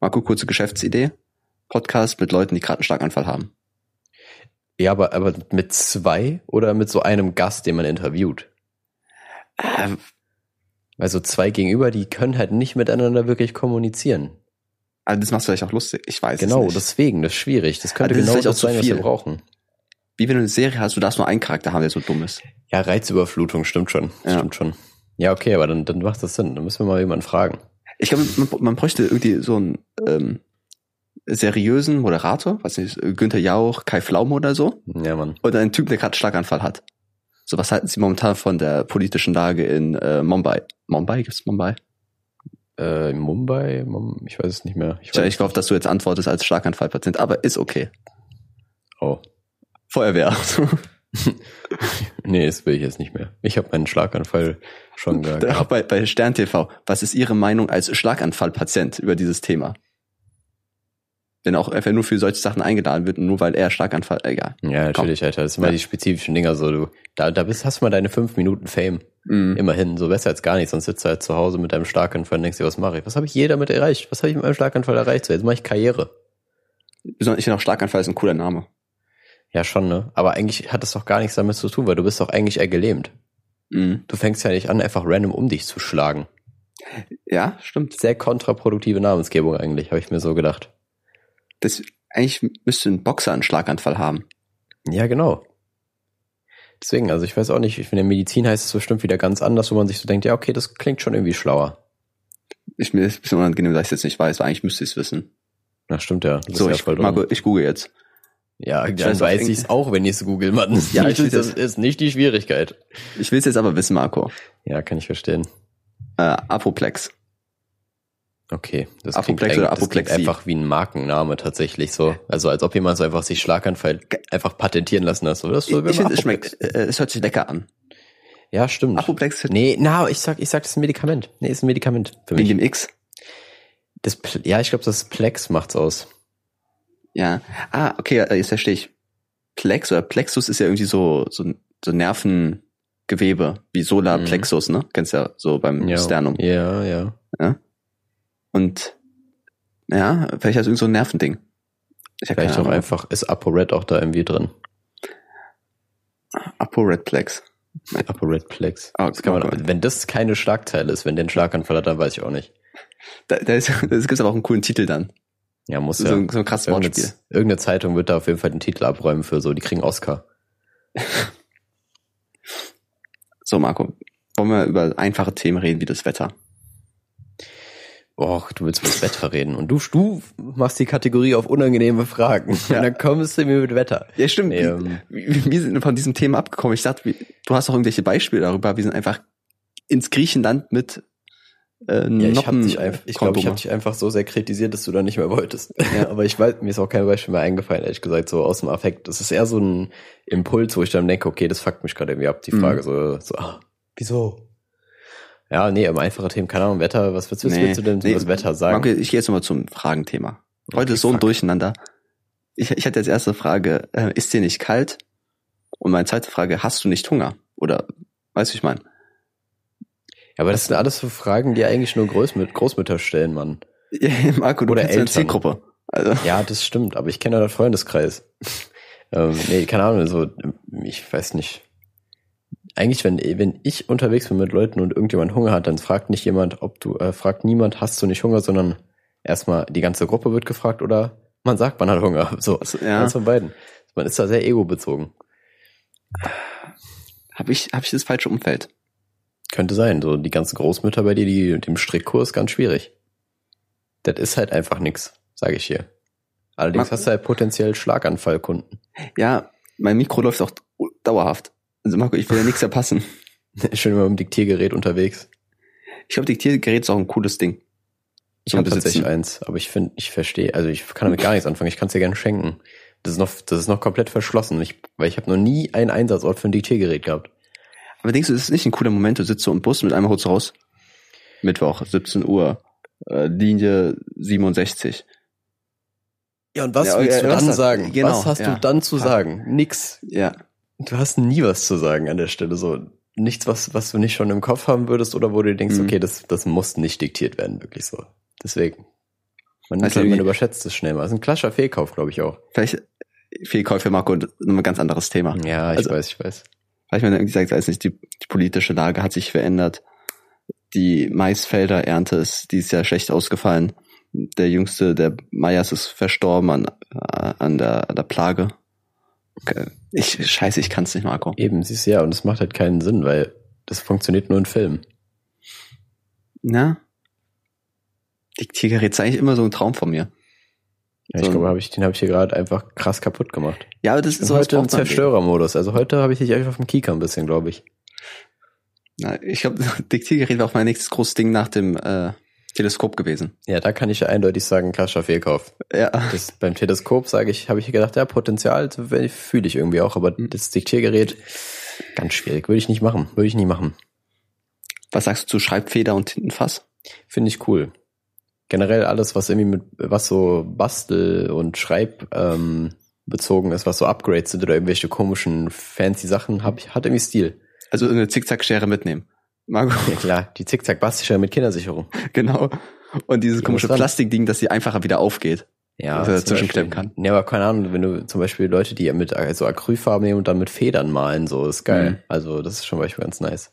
Marco, kurze Geschäftsidee. Podcast mit Leuten, die gerade einen Schlaganfall haben. Ja, aber, aber mit zwei oder mit so einem Gast, den man interviewt? Äh, Weil so zwei gegenüber, die können halt nicht miteinander wirklich kommunizieren. also das machst du vielleicht auch lustig. Ich weiß Genau, es nicht. deswegen, das ist schwierig. Das könnte Aber das genau vielleicht das sein, was wir brauchen. Wie wenn du eine Serie hast, du darfst nur einen Charakter haben, der so dumm ist. Ja, Reizüberflutung, stimmt schon. Ja. Stimmt schon. Ja, okay, aber dann, dann macht das Sinn. Dann müssen wir mal jemanden fragen. Ich glaube, man, man bräuchte irgendwie so einen ähm, seriösen Moderator, was nicht, Günther Jauch, Kai Pflaume oder so. Ja, Mann. Oder einen Typ, der gerade Schlaganfall hat. So, was halten Sie momentan von der politischen Lage in äh, Mumbai? Mumbai? Gibt's Mumbai? Äh, in Ich, weiß es nicht mehr. Ich Ich, weiß ich hoffe, dass du jetzt antwortest als Schlaganfallpatient, aber ist okay. Oh. Feuerwehr. Nee, das will ich jetzt nicht mehr. Ich habe meinen Schlaganfall schon ge- Auch gehabt. bei, bei Stern TV. Was ist Ihre Meinung als Schlaganfallpatient über dieses Thema? Wenn auch einfach nur für solche Sachen eingeladen wird, nur weil er Schlaganfall, egal. Ja, natürlich, Alter. Das sind Ja. die spezifischen Dinger so. Du, da, da bist, hast du mal deine fünf Minuten Fame. Mhm. Immerhin, so besser als gar nicht. Sonst sitzt du halt zu Hause mit deinem Schlaganfall und denkst dir, was mache ich? Was habe ich je damit erreicht? Was habe ich mit meinem Schlaganfall erreicht? So, jetzt mache ich Karriere. Besonders, ich finde auch Schlaganfall ist ein cooler Name. Ja, schon, ne? Aber eigentlich hat das doch gar nichts damit zu tun, weil du bist doch eigentlich eher gelähmt. Mhm. Du fängst ja nicht an, einfach random um dich zu schlagen. Ja, stimmt. Sehr kontraproduktive Namensgebung eigentlich, habe ich mir so gedacht. Das, eigentlich müsste ein Boxer einen Schlaganfall haben. Ja, genau. Deswegen, also ich weiß auch nicht, in der Medizin heißt es bestimmt wieder ganz anders, wo man sich so denkt, ja, okay, das klingt schon irgendwie schlauer. Ich, mir ist ein bisschen unangenehm, dass ich es jetzt nicht weiß, weil eigentlich müsste ich es wissen. Na, stimmt ja. So, ja ich. Marco, ich google jetzt. Ja, Ich dann weiß ich es auch, wenn ich es google, Mann. Ja, ich das ist nicht die Schwierigkeit. Ich will es jetzt aber wissen, Marco. Ja, kann ich verstehen. Äh, Apoplex. Okay, das Apoplex klingt, oder das klingt einfach wie ein Markenname tatsächlich so. Also als ob jemand so einfach sich Schlaganfall einfach patentieren lassen hat. So, das Ich, ich finde, es schmeckt, äh, es hört sich lecker an. Ja, stimmt. Apoplex Nee, na, ich sag, ich sag, das ist ein Medikament. Nee, ist ein Medikament für wegen mich. dem X. Das, ja, ich glaube, das Plex macht's aus. Ja. Ah, okay, äh, jetzt verstehe ich. Plex oder Plexus ist ja irgendwie so, so, so Nervengewebe, wie Solarplexus, ne? Kennst ja so beim Ja, Sternum. Ja, ja. Und ja, vielleicht ist irgend so ein Nervending. Ich Vielleicht auch einfach, ist ApoRed auch da irgendwie drin. ApoRedplex. ApoRed Plex. Ah, Das kann okay. man, wenn das keine Schlagzeile ist, wenn der einen Schlaganfall hat, dann weiß ich auch nicht. Da, da, ist, da gibt aber auch einen coolen Titel dann. Ja, muss So, ja. ein- so ein krasses Irgendeine, Wortspiel. irgendeine Zeitung wird da auf jeden Fall den Titel abräumen für so, die kriegen Oscar. So, Marco, wollen wir über einfache Themen reden wie das Wetter? Och, du willst mit Wetter reden. Und du, du machst die Kategorie auf unangenehme Fragen. Ja. Und dann kommst du mir mit Wetter. Ja, stimmt. Nee, ähm, wir, sind von diesem Thema abgekommen. Ich dachte, du hast auch irgendwelche Beispiele darüber. Wir sind einfach ins Griechenland mit äh, Ja, ich habe dich einfach, ich glaube, ich habe dich einfach so sehr kritisiert, dass du da nicht mehr wolltest. Ja. Aber ich weiß, mir ist auch kein Beispiel mehr eingefallen, ehrlich gesagt, so aus dem Affekt. Das ist eher so ein Impuls, wo ich dann denke, okay, das fuckt mich gerade irgendwie ab, die Mhm. Frage. So, so ah, wieso? Ja, nee, um einfache Themen, keine Ahnung, Wetter, was willst, Nee, willst du denn nee, über das Wetter sagen? Marco, ich gehe jetzt nochmal zum Fragenthema. Heute Okay, ist so ein fuck. Durcheinander. Ich, ich hatte als erste Frage, äh, ist dir nicht kalt? Und meine zweite Frage, hast du nicht Hunger? Oder, weißt du, ich meine? Ja, aber das sind alles so Fragen, die eigentlich nur Großmüt Großmütter stellen, Mann. Marco, du Oder Eltern. Zielgruppe. Also, Ja, das stimmt, aber ich kenne ja den Freundeskreis. ähm, nee, keine Ahnung, so, ich weiß nicht. Eigentlich, wenn, wenn ich unterwegs bin mit Leuten und irgendjemand Hunger hat, dann fragt nicht jemand, ob du, äh, fragt niemand, hast du nicht Hunger, sondern erstmal die ganze Gruppe wird gefragt oder Man sagt, man hat Hunger. So, Also, ja. eins von beiden. Man ist da sehr ego-bezogen. Habe ich, hab ich das falsche Umfeld? Könnte sein. So die ganzen Großmütter bei dir, die mit dem Strickkurs, ganz schwierig. Das ist halt einfach nix, sage ich hier. Allerdings Ma- hast du halt potenziell Schlaganfallkunden. Ja, mein Mikro läuft auch dauerhaft. Also Marco, ich will ja nichts verpassen. Schön immer mit dem Diktiergerät unterwegs. Ich glaube, Diktiergerät ist auch ein cooles Ding. Ich habe tatsächlich eins, aber ich finde, ich verstehe, also ich kann damit gar nichts anfangen. Ich kann es dir gerne schenken. Das ist noch, das ist noch komplett verschlossen, ich, weil ich habe noch nie einen Einsatzort für ein Diktiergerät gehabt. Aber denkst du, das ist nicht ein cooler Moment, du sitzt so im Bus mit einmal holst du raus? Mittwoch, 17 Uhr, äh, Linie 67. Ja, und was Ja, willst ja, du was dann sagen? Genau, was hast ja. du dann zu sagen? Nix. Ja. Du hast nie was zu sagen an der Stelle. So nichts, was, was du nicht schon im Kopf haben würdest oder wo du dir denkst, Mhm. okay, das, das muss nicht diktiert werden, wirklich so. Deswegen. Man, du, man überschätzt es schnell mal. Das ist ein klassischer Fehlkauf, glaube ich auch. Vielleicht Fehlkäufe, Marco, und ein ganz anderes Thema. Ja, ich Also- weiß, ich weiß. Weil ich mir irgendwie gesagt, weiß nicht, die, die politische Lage hat sich verändert. Die Maisfelderernte ist dieses Jahr schlecht ausgefallen. Der jüngste, der Meyers, ist verstorben an, äh, an, der, an der Plage. Okay. Ich, scheiße, ich kann's nicht, Marco. Eben, siehst du ja, und es macht halt keinen Sinn, weil das funktioniert nur in Filmen. Na? Diktiergerät ist eigentlich immer so ein Traum von mir. Ja, ich So. glaube, hab ich, den habe ich hier gerade einfach krass kaputt gemacht. Ja, aber das ist so heute im Zerstörermodus. Also heute habe ich dich einfach auf dem Kieker ein bisschen, glaube ich. Na, ich glaube, Diktiergerät war auch mein nächstes großes Ding nach dem äh, Teleskop gewesen. Ja, da kann ich ja eindeutig sagen, klassischer Fehlkauf. Ja. Das, beim Teleskop sage ich, habe ich gedacht, ja, Potenzial fühle ich irgendwie auch, aber Mhm. das Diktiergerät, ganz schwierig, würde ich nicht machen, würde ich nie machen. Was sagst du zu Schreibfeder und Tintenfass? Finde ich cool. Generell alles, was irgendwie mit, was so Bastel und Schreib ähm, bezogen ist, was so Upgrades sind oder irgendwelche komischen fancy Sachen, hab, ich- hat irgendwie Stil. Also eine Zickzackschere mitnehmen. Marco, Ja klar, die Zickzack-Bastelschere mit Kindersicherung. genau. Und dieses Die komische Plastikding, dass sie einfacher wieder aufgeht. Ja, Was er dazwischen Beispiel. kann. Ja, aber keine Ahnung, wenn du zum Beispiel Leute, die mit so Acrylfarben nehmen und dann mit Federn malen, so ist geil. Mhm. Also das ist schon Beispiel ganz nice.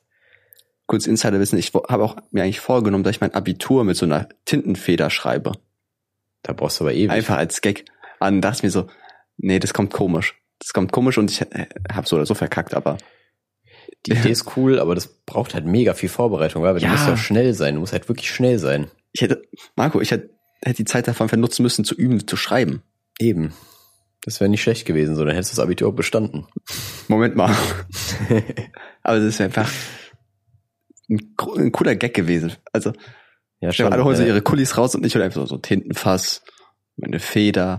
Kurz Insiderwissen, ich habe auch mir eigentlich vorgenommen, dass ich mein Abitur mit so einer Tintenfeder schreibe. Da brauchst du aber ewig. Einfach als Gag. Und dachte mir so, nee, das kommt komisch. Das kommt komisch und ich äh, habe so oder so verkackt, aber Die Idee ist cool, aber das braucht halt mega viel Vorbereitung, weil du Ja. musst ja schnell sein. Du musst halt wirklich schnell sein. ich hätte, Marco, ich hätte, hätte die Zeit davon vernutzen müssen, zu üben, zu schreiben. Eben. Das wäre nicht schlecht gewesen, so dann hättest du das Abitur auch bestanden. Moment mal. aber das wäre einfach ein, ein cooler Gag gewesen. Also, ja, mal, alle holen so ihre Kulis raus und ich hol einfach so, so Tintenfass, meine Feder.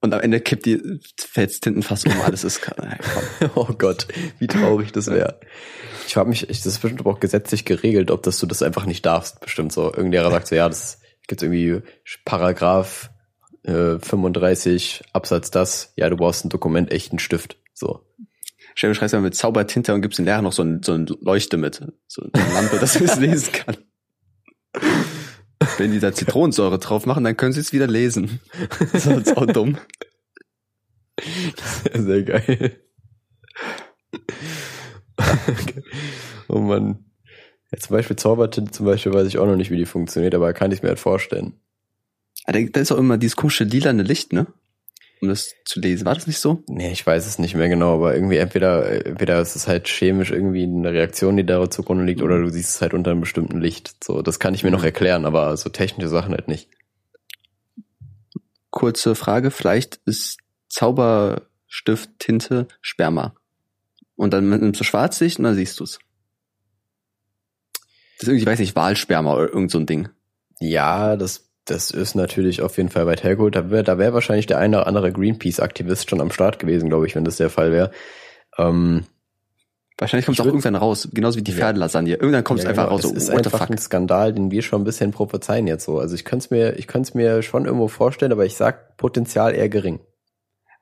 Und am Ende kippt die, fällt's Tintenfass um, alles ist. Oh Gott, wie traurig das wäre. Ich habe mich, ich, das ist bestimmt auch gesetzlich geregelt, ob dass du das einfach nicht darfst. Bestimmt so. Irgendjemand sagt so, ja, das gibt irgendwie Paragraph äh, 35 Absatz das. Ja, du brauchst ein Dokument, echten Stift. So. Stell dir, schreibst mal mit Zaubertinte und gibst den Lehrer noch so ein, so ein Leuchte mit. So eine Lampe, dass er es lesen kann. Wenn die da Zitronensäure drauf machen, dann können sie es wieder lesen. Das ist auch dumm. Sehr, sehr geil. oh Mann. Ja, zum Beispiel Zaubertinte zum Beispiel weiß ich auch noch nicht, wie die funktioniert, aber kann ich mir halt vorstellen. Ah, Da da ist auch immer dieses komische lilane Licht, ne? Um das zu lesen. War das nicht so? Nee, ich weiß es nicht mehr genau, aber irgendwie entweder, entweder ist es halt chemisch irgendwie eine Reaktion, die da zugrunde liegt, oder du siehst es halt unter einem bestimmten Licht. So, das kann ich mir noch Mhm. erklären, aber so technische Sachen halt nicht. Kurze Frage, vielleicht ist Zauberstift Tinte Sperma. Und dann nimmst du Schwarzlicht und dann siehst du's. Das ist irgendwie, ich weiß nicht, Wahlsperma oder irgend so ein Ding. Ja, das, das ist natürlich auf jeden Fall weit hergeholt. Da wäre da wär wahrscheinlich der eine oder andere Greenpeace-Aktivist schon am Start gewesen, glaube ich, wenn das der Fall wäre. Ähm, Wahrscheinlich kommt es auch irgendwann raus, genauso wie die Ja. Pferdelasagne. Irgendwann kommt es Ja, einfach genau. raus, so, Es ist einfach ein Skandal, den wir schon ein bisschen prophezeien jetzt so. Also ich könnte es mir, ich könnte es mir schon irgendwo vorstellen, aber ich sag Potenzial eher gering.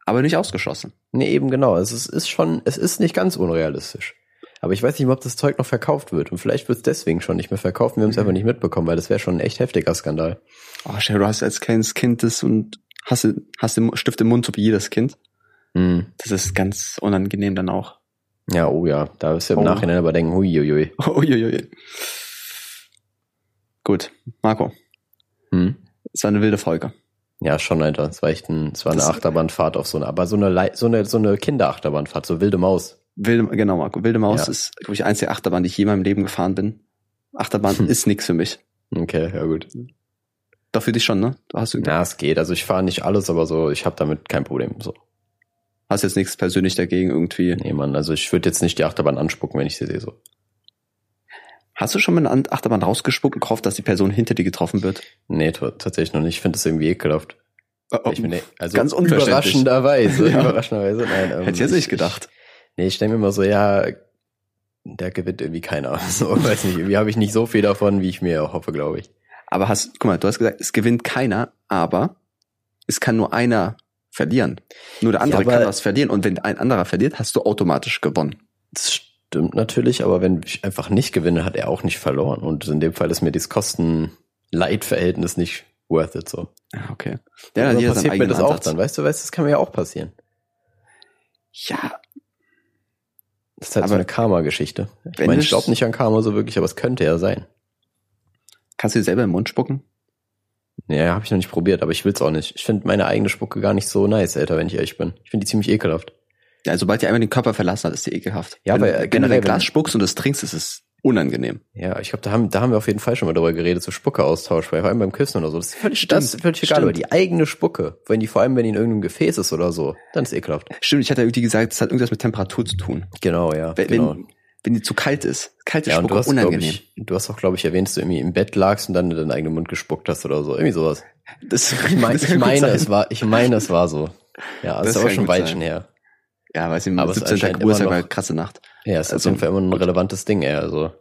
Aber nicht ausgeschlossen. Nee, eben genau. Es ist schon, es ist nicht ganz unrealistisch. Aber ich weiß nicht, ob das Zeug noch verkauft wird. Und vielleicht wird es deswegen schon nicht mehr verkauft. Wir haben es Mhm. einfach nicht mitbekommen, weil das wäre schon ein echt heftiger Skandal. Oh, dir, du hast als kleines Kind das und hast, hast den Stift im Mund, so wie jedes Kind. Hm. Das ist ganz unangenehm dann auch. Ja, oh ja. Da wirst du im Oh. Nachhinein aber denken, huiuiui. Uiuiui. Gut, Marco, Hm. es war eine wilde Folge. Ja, schon, Alter. Es war echt ein, es war eine Das- Achterbahnfahrt auf so eine, aber so eine, so eine, so eine Kinderachterbahnfahrt, so wilde Maus. Wilde, genau, Marco. Wilde Maus Ja. ist, glaube ich, eins der Achterbahnen, die ich je in meinem Leben gefahren bin. Achterbahn Hm. ist nix für mich. Okay, ja gut. Doch für dich schon, ne? Du hast, Na, es geht. Also ich fahre nicht alles, aber so, ich habe damit kein Problem. So. hast jetzt nichts persönlich dagegen irgendwie. Nee, Mann, also ich würde jetzt nicht die Achterbahn anspucken, wenn ich sie sehe. So. Hast du schon mal eine Achterbahn rausgespuckt und gehofft, dass die Person hinter dir getroffen wird? Nee, tatsächlich noch nicht. Ich finde das irgendwie ekelhaft. Oh, Ich bin, also Ganz unverständlich. überraschenderweise, Ja. überraschenderweise, nein. Ähm, Hätte ich jetzt nicht ich- gedacht. Nee, ich denke mir immer so, ja, der gewinnt irgendwie keiner. So, weiß nicht, irgendwie habe ich nicht so viel davon, wie ich mir hoffe, glaube ich. Aber hast, guck mal, du hast gesagt, es gewinnt keiner, aber es kann nur einer verlieren. Nur der andere Ja, kann was verlieren. Und wenn ein anderer verliert, hast du automatisch gewonnen. Das stimmt natürlich, aber wenn ich einfach nicht gewinne, hat er auch nicht verloren. Und in dem Fall ist mir dieses Kosten-Leid-Verhältnis nicht worth it so. Okay. Ja, dann passiert mir das auch Ansatz. dann, weißt du, weißt du, das kann mir ja auch passieren. Ja, Das ist halt so Aber eine Karma-Geschichte. Ich wenn meine, du ich glaube nicht an Karma so wirklich, aber es könnte ja sein. kannst du dir selber im Mund spucken? Ja, habe ich noch nicht probiert, aber ich will's auch nicht. Ich finde meine eigene Spucke gar nicht so nice, Alter, wenn ich ehrlich bin. Ich finde die ziemlich ekelhaft. Ja, sobald die einmal den Körper verlassen hat, ist die ekelhaft. Ja, wenn aber, du generell generell, Glas wenn- spuckst und es trinkst, ist es unangenehm. Ja, ich glaube, da haben, da haben wir auf jeden Fall schon mal darüber geredet, so Spucke-Austausch, weil vor allem beim Küssen oder so. Das ist völlig, Stimmt, das ist völlig egal, stimmt. aber die eigene Spucke, wenn die, vor allem wenn die in irgendeinem Gefäß ist oder so, dann ist ekelhaft. Stimmt, ich hatte irgendwie gesagt, es hat irgendwas mit Temperatur zu tun. Genau, ja. Wenn, genau. wenn, wenn die zu kalt ist. Kalte ja, Spucke du hast, unangenehm. ich, du hast auch, glaube ich, erwähnt, dass du irgendwie im Bett lagst und dann in deinen eigenen Mund gespuckt hast oder so. Irgendwie sowas. Das, Ich, mein, das ich meine, sein. es war, ich meine, es war so. Ja, das, Das ist aber schon weit schon her. Ja, weiß ich, Aber es 17. erscheint Geburtstag war eine krasse Nacht. Ja, es ist Also- auf jeden Fall immer ein relevantes Ding, ey, also.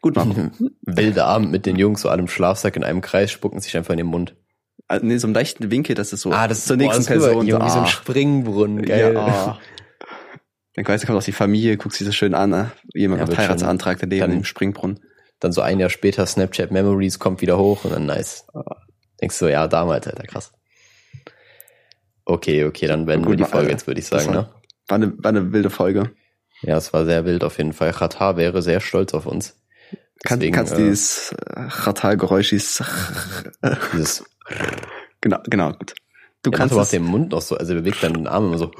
Gut, Marco. Wilde Abend mit den Jungs, so alle im Schlafsack in einem Kreis, spucken sich einfach in den Mund. Also, nee, so einem leichten Winkel, das ist so Ah, das zur boah, nächsten ist Person. Junge, wie so ein ah. Springbrunnen, geil. Ja, ah. Dann weißt du, kommt auch die Familie, guckst sie so schön an, ne? jemand Ja, macht Heiratsantrag daneben dann- im Springbrunnen. Dann so ein Jahr später Snapchat Memories kommt wieder hoch und dann nice. Denkst du, ja, damals, Alter, krass. Okay, okay, dann beenden wir die Folge äh, jetzt, würde ich sagen, ne? War eine, war eine wilde Folge. Ja, es war sehr wild auf jeden Fall. Katar wäre sehr stolz auf uns. Kann, Deswegen, kannst äh, dieses Ratal-Geräusch, dieses Dieses, genau, genau, gut. Du kannst aber auch es, den Mund noch so, also er bewegt dann den Arm immer so.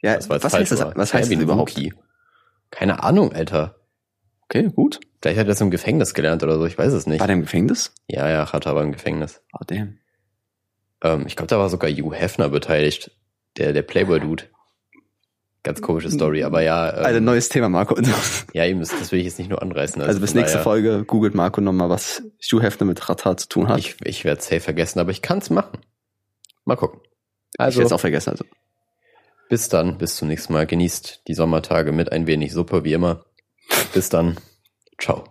ja, Das war jetzt was falsch, heißt das, was heißt das überhaupt? Wookie. Keine Ahnung, Alter. Okay, gut. Vielleicht hat er das im Gefängnis gelernt oder so, ich weiß es nicht. War der im Gefängnis? Ja, ja, Katar war im Gefängnis. Oh, damn. Ähm, ich glaube, da war sogar Hugh Hefner beteiligt. Der, der Playboy-Dude. Ganz komische Story, aber ja. Ähm, Alter, neues Thema, Marco. Ja, eben, das, das will ich jetzt nicht nur anreißen. Also bis von nächste daher, Folge googelt Marco nochmal, was Hugh Hefner mit Ratal zu tun hat. Ich, ich werde safe vergessen, aber ich kann's machen. Mal gucken. ich Also, werde es auch vergessen. Also. bis dann, bis zum nächsten Mal. Genießt die Sommertage mit ein wenig Suppe, wie immer. Bis dann. Ciao.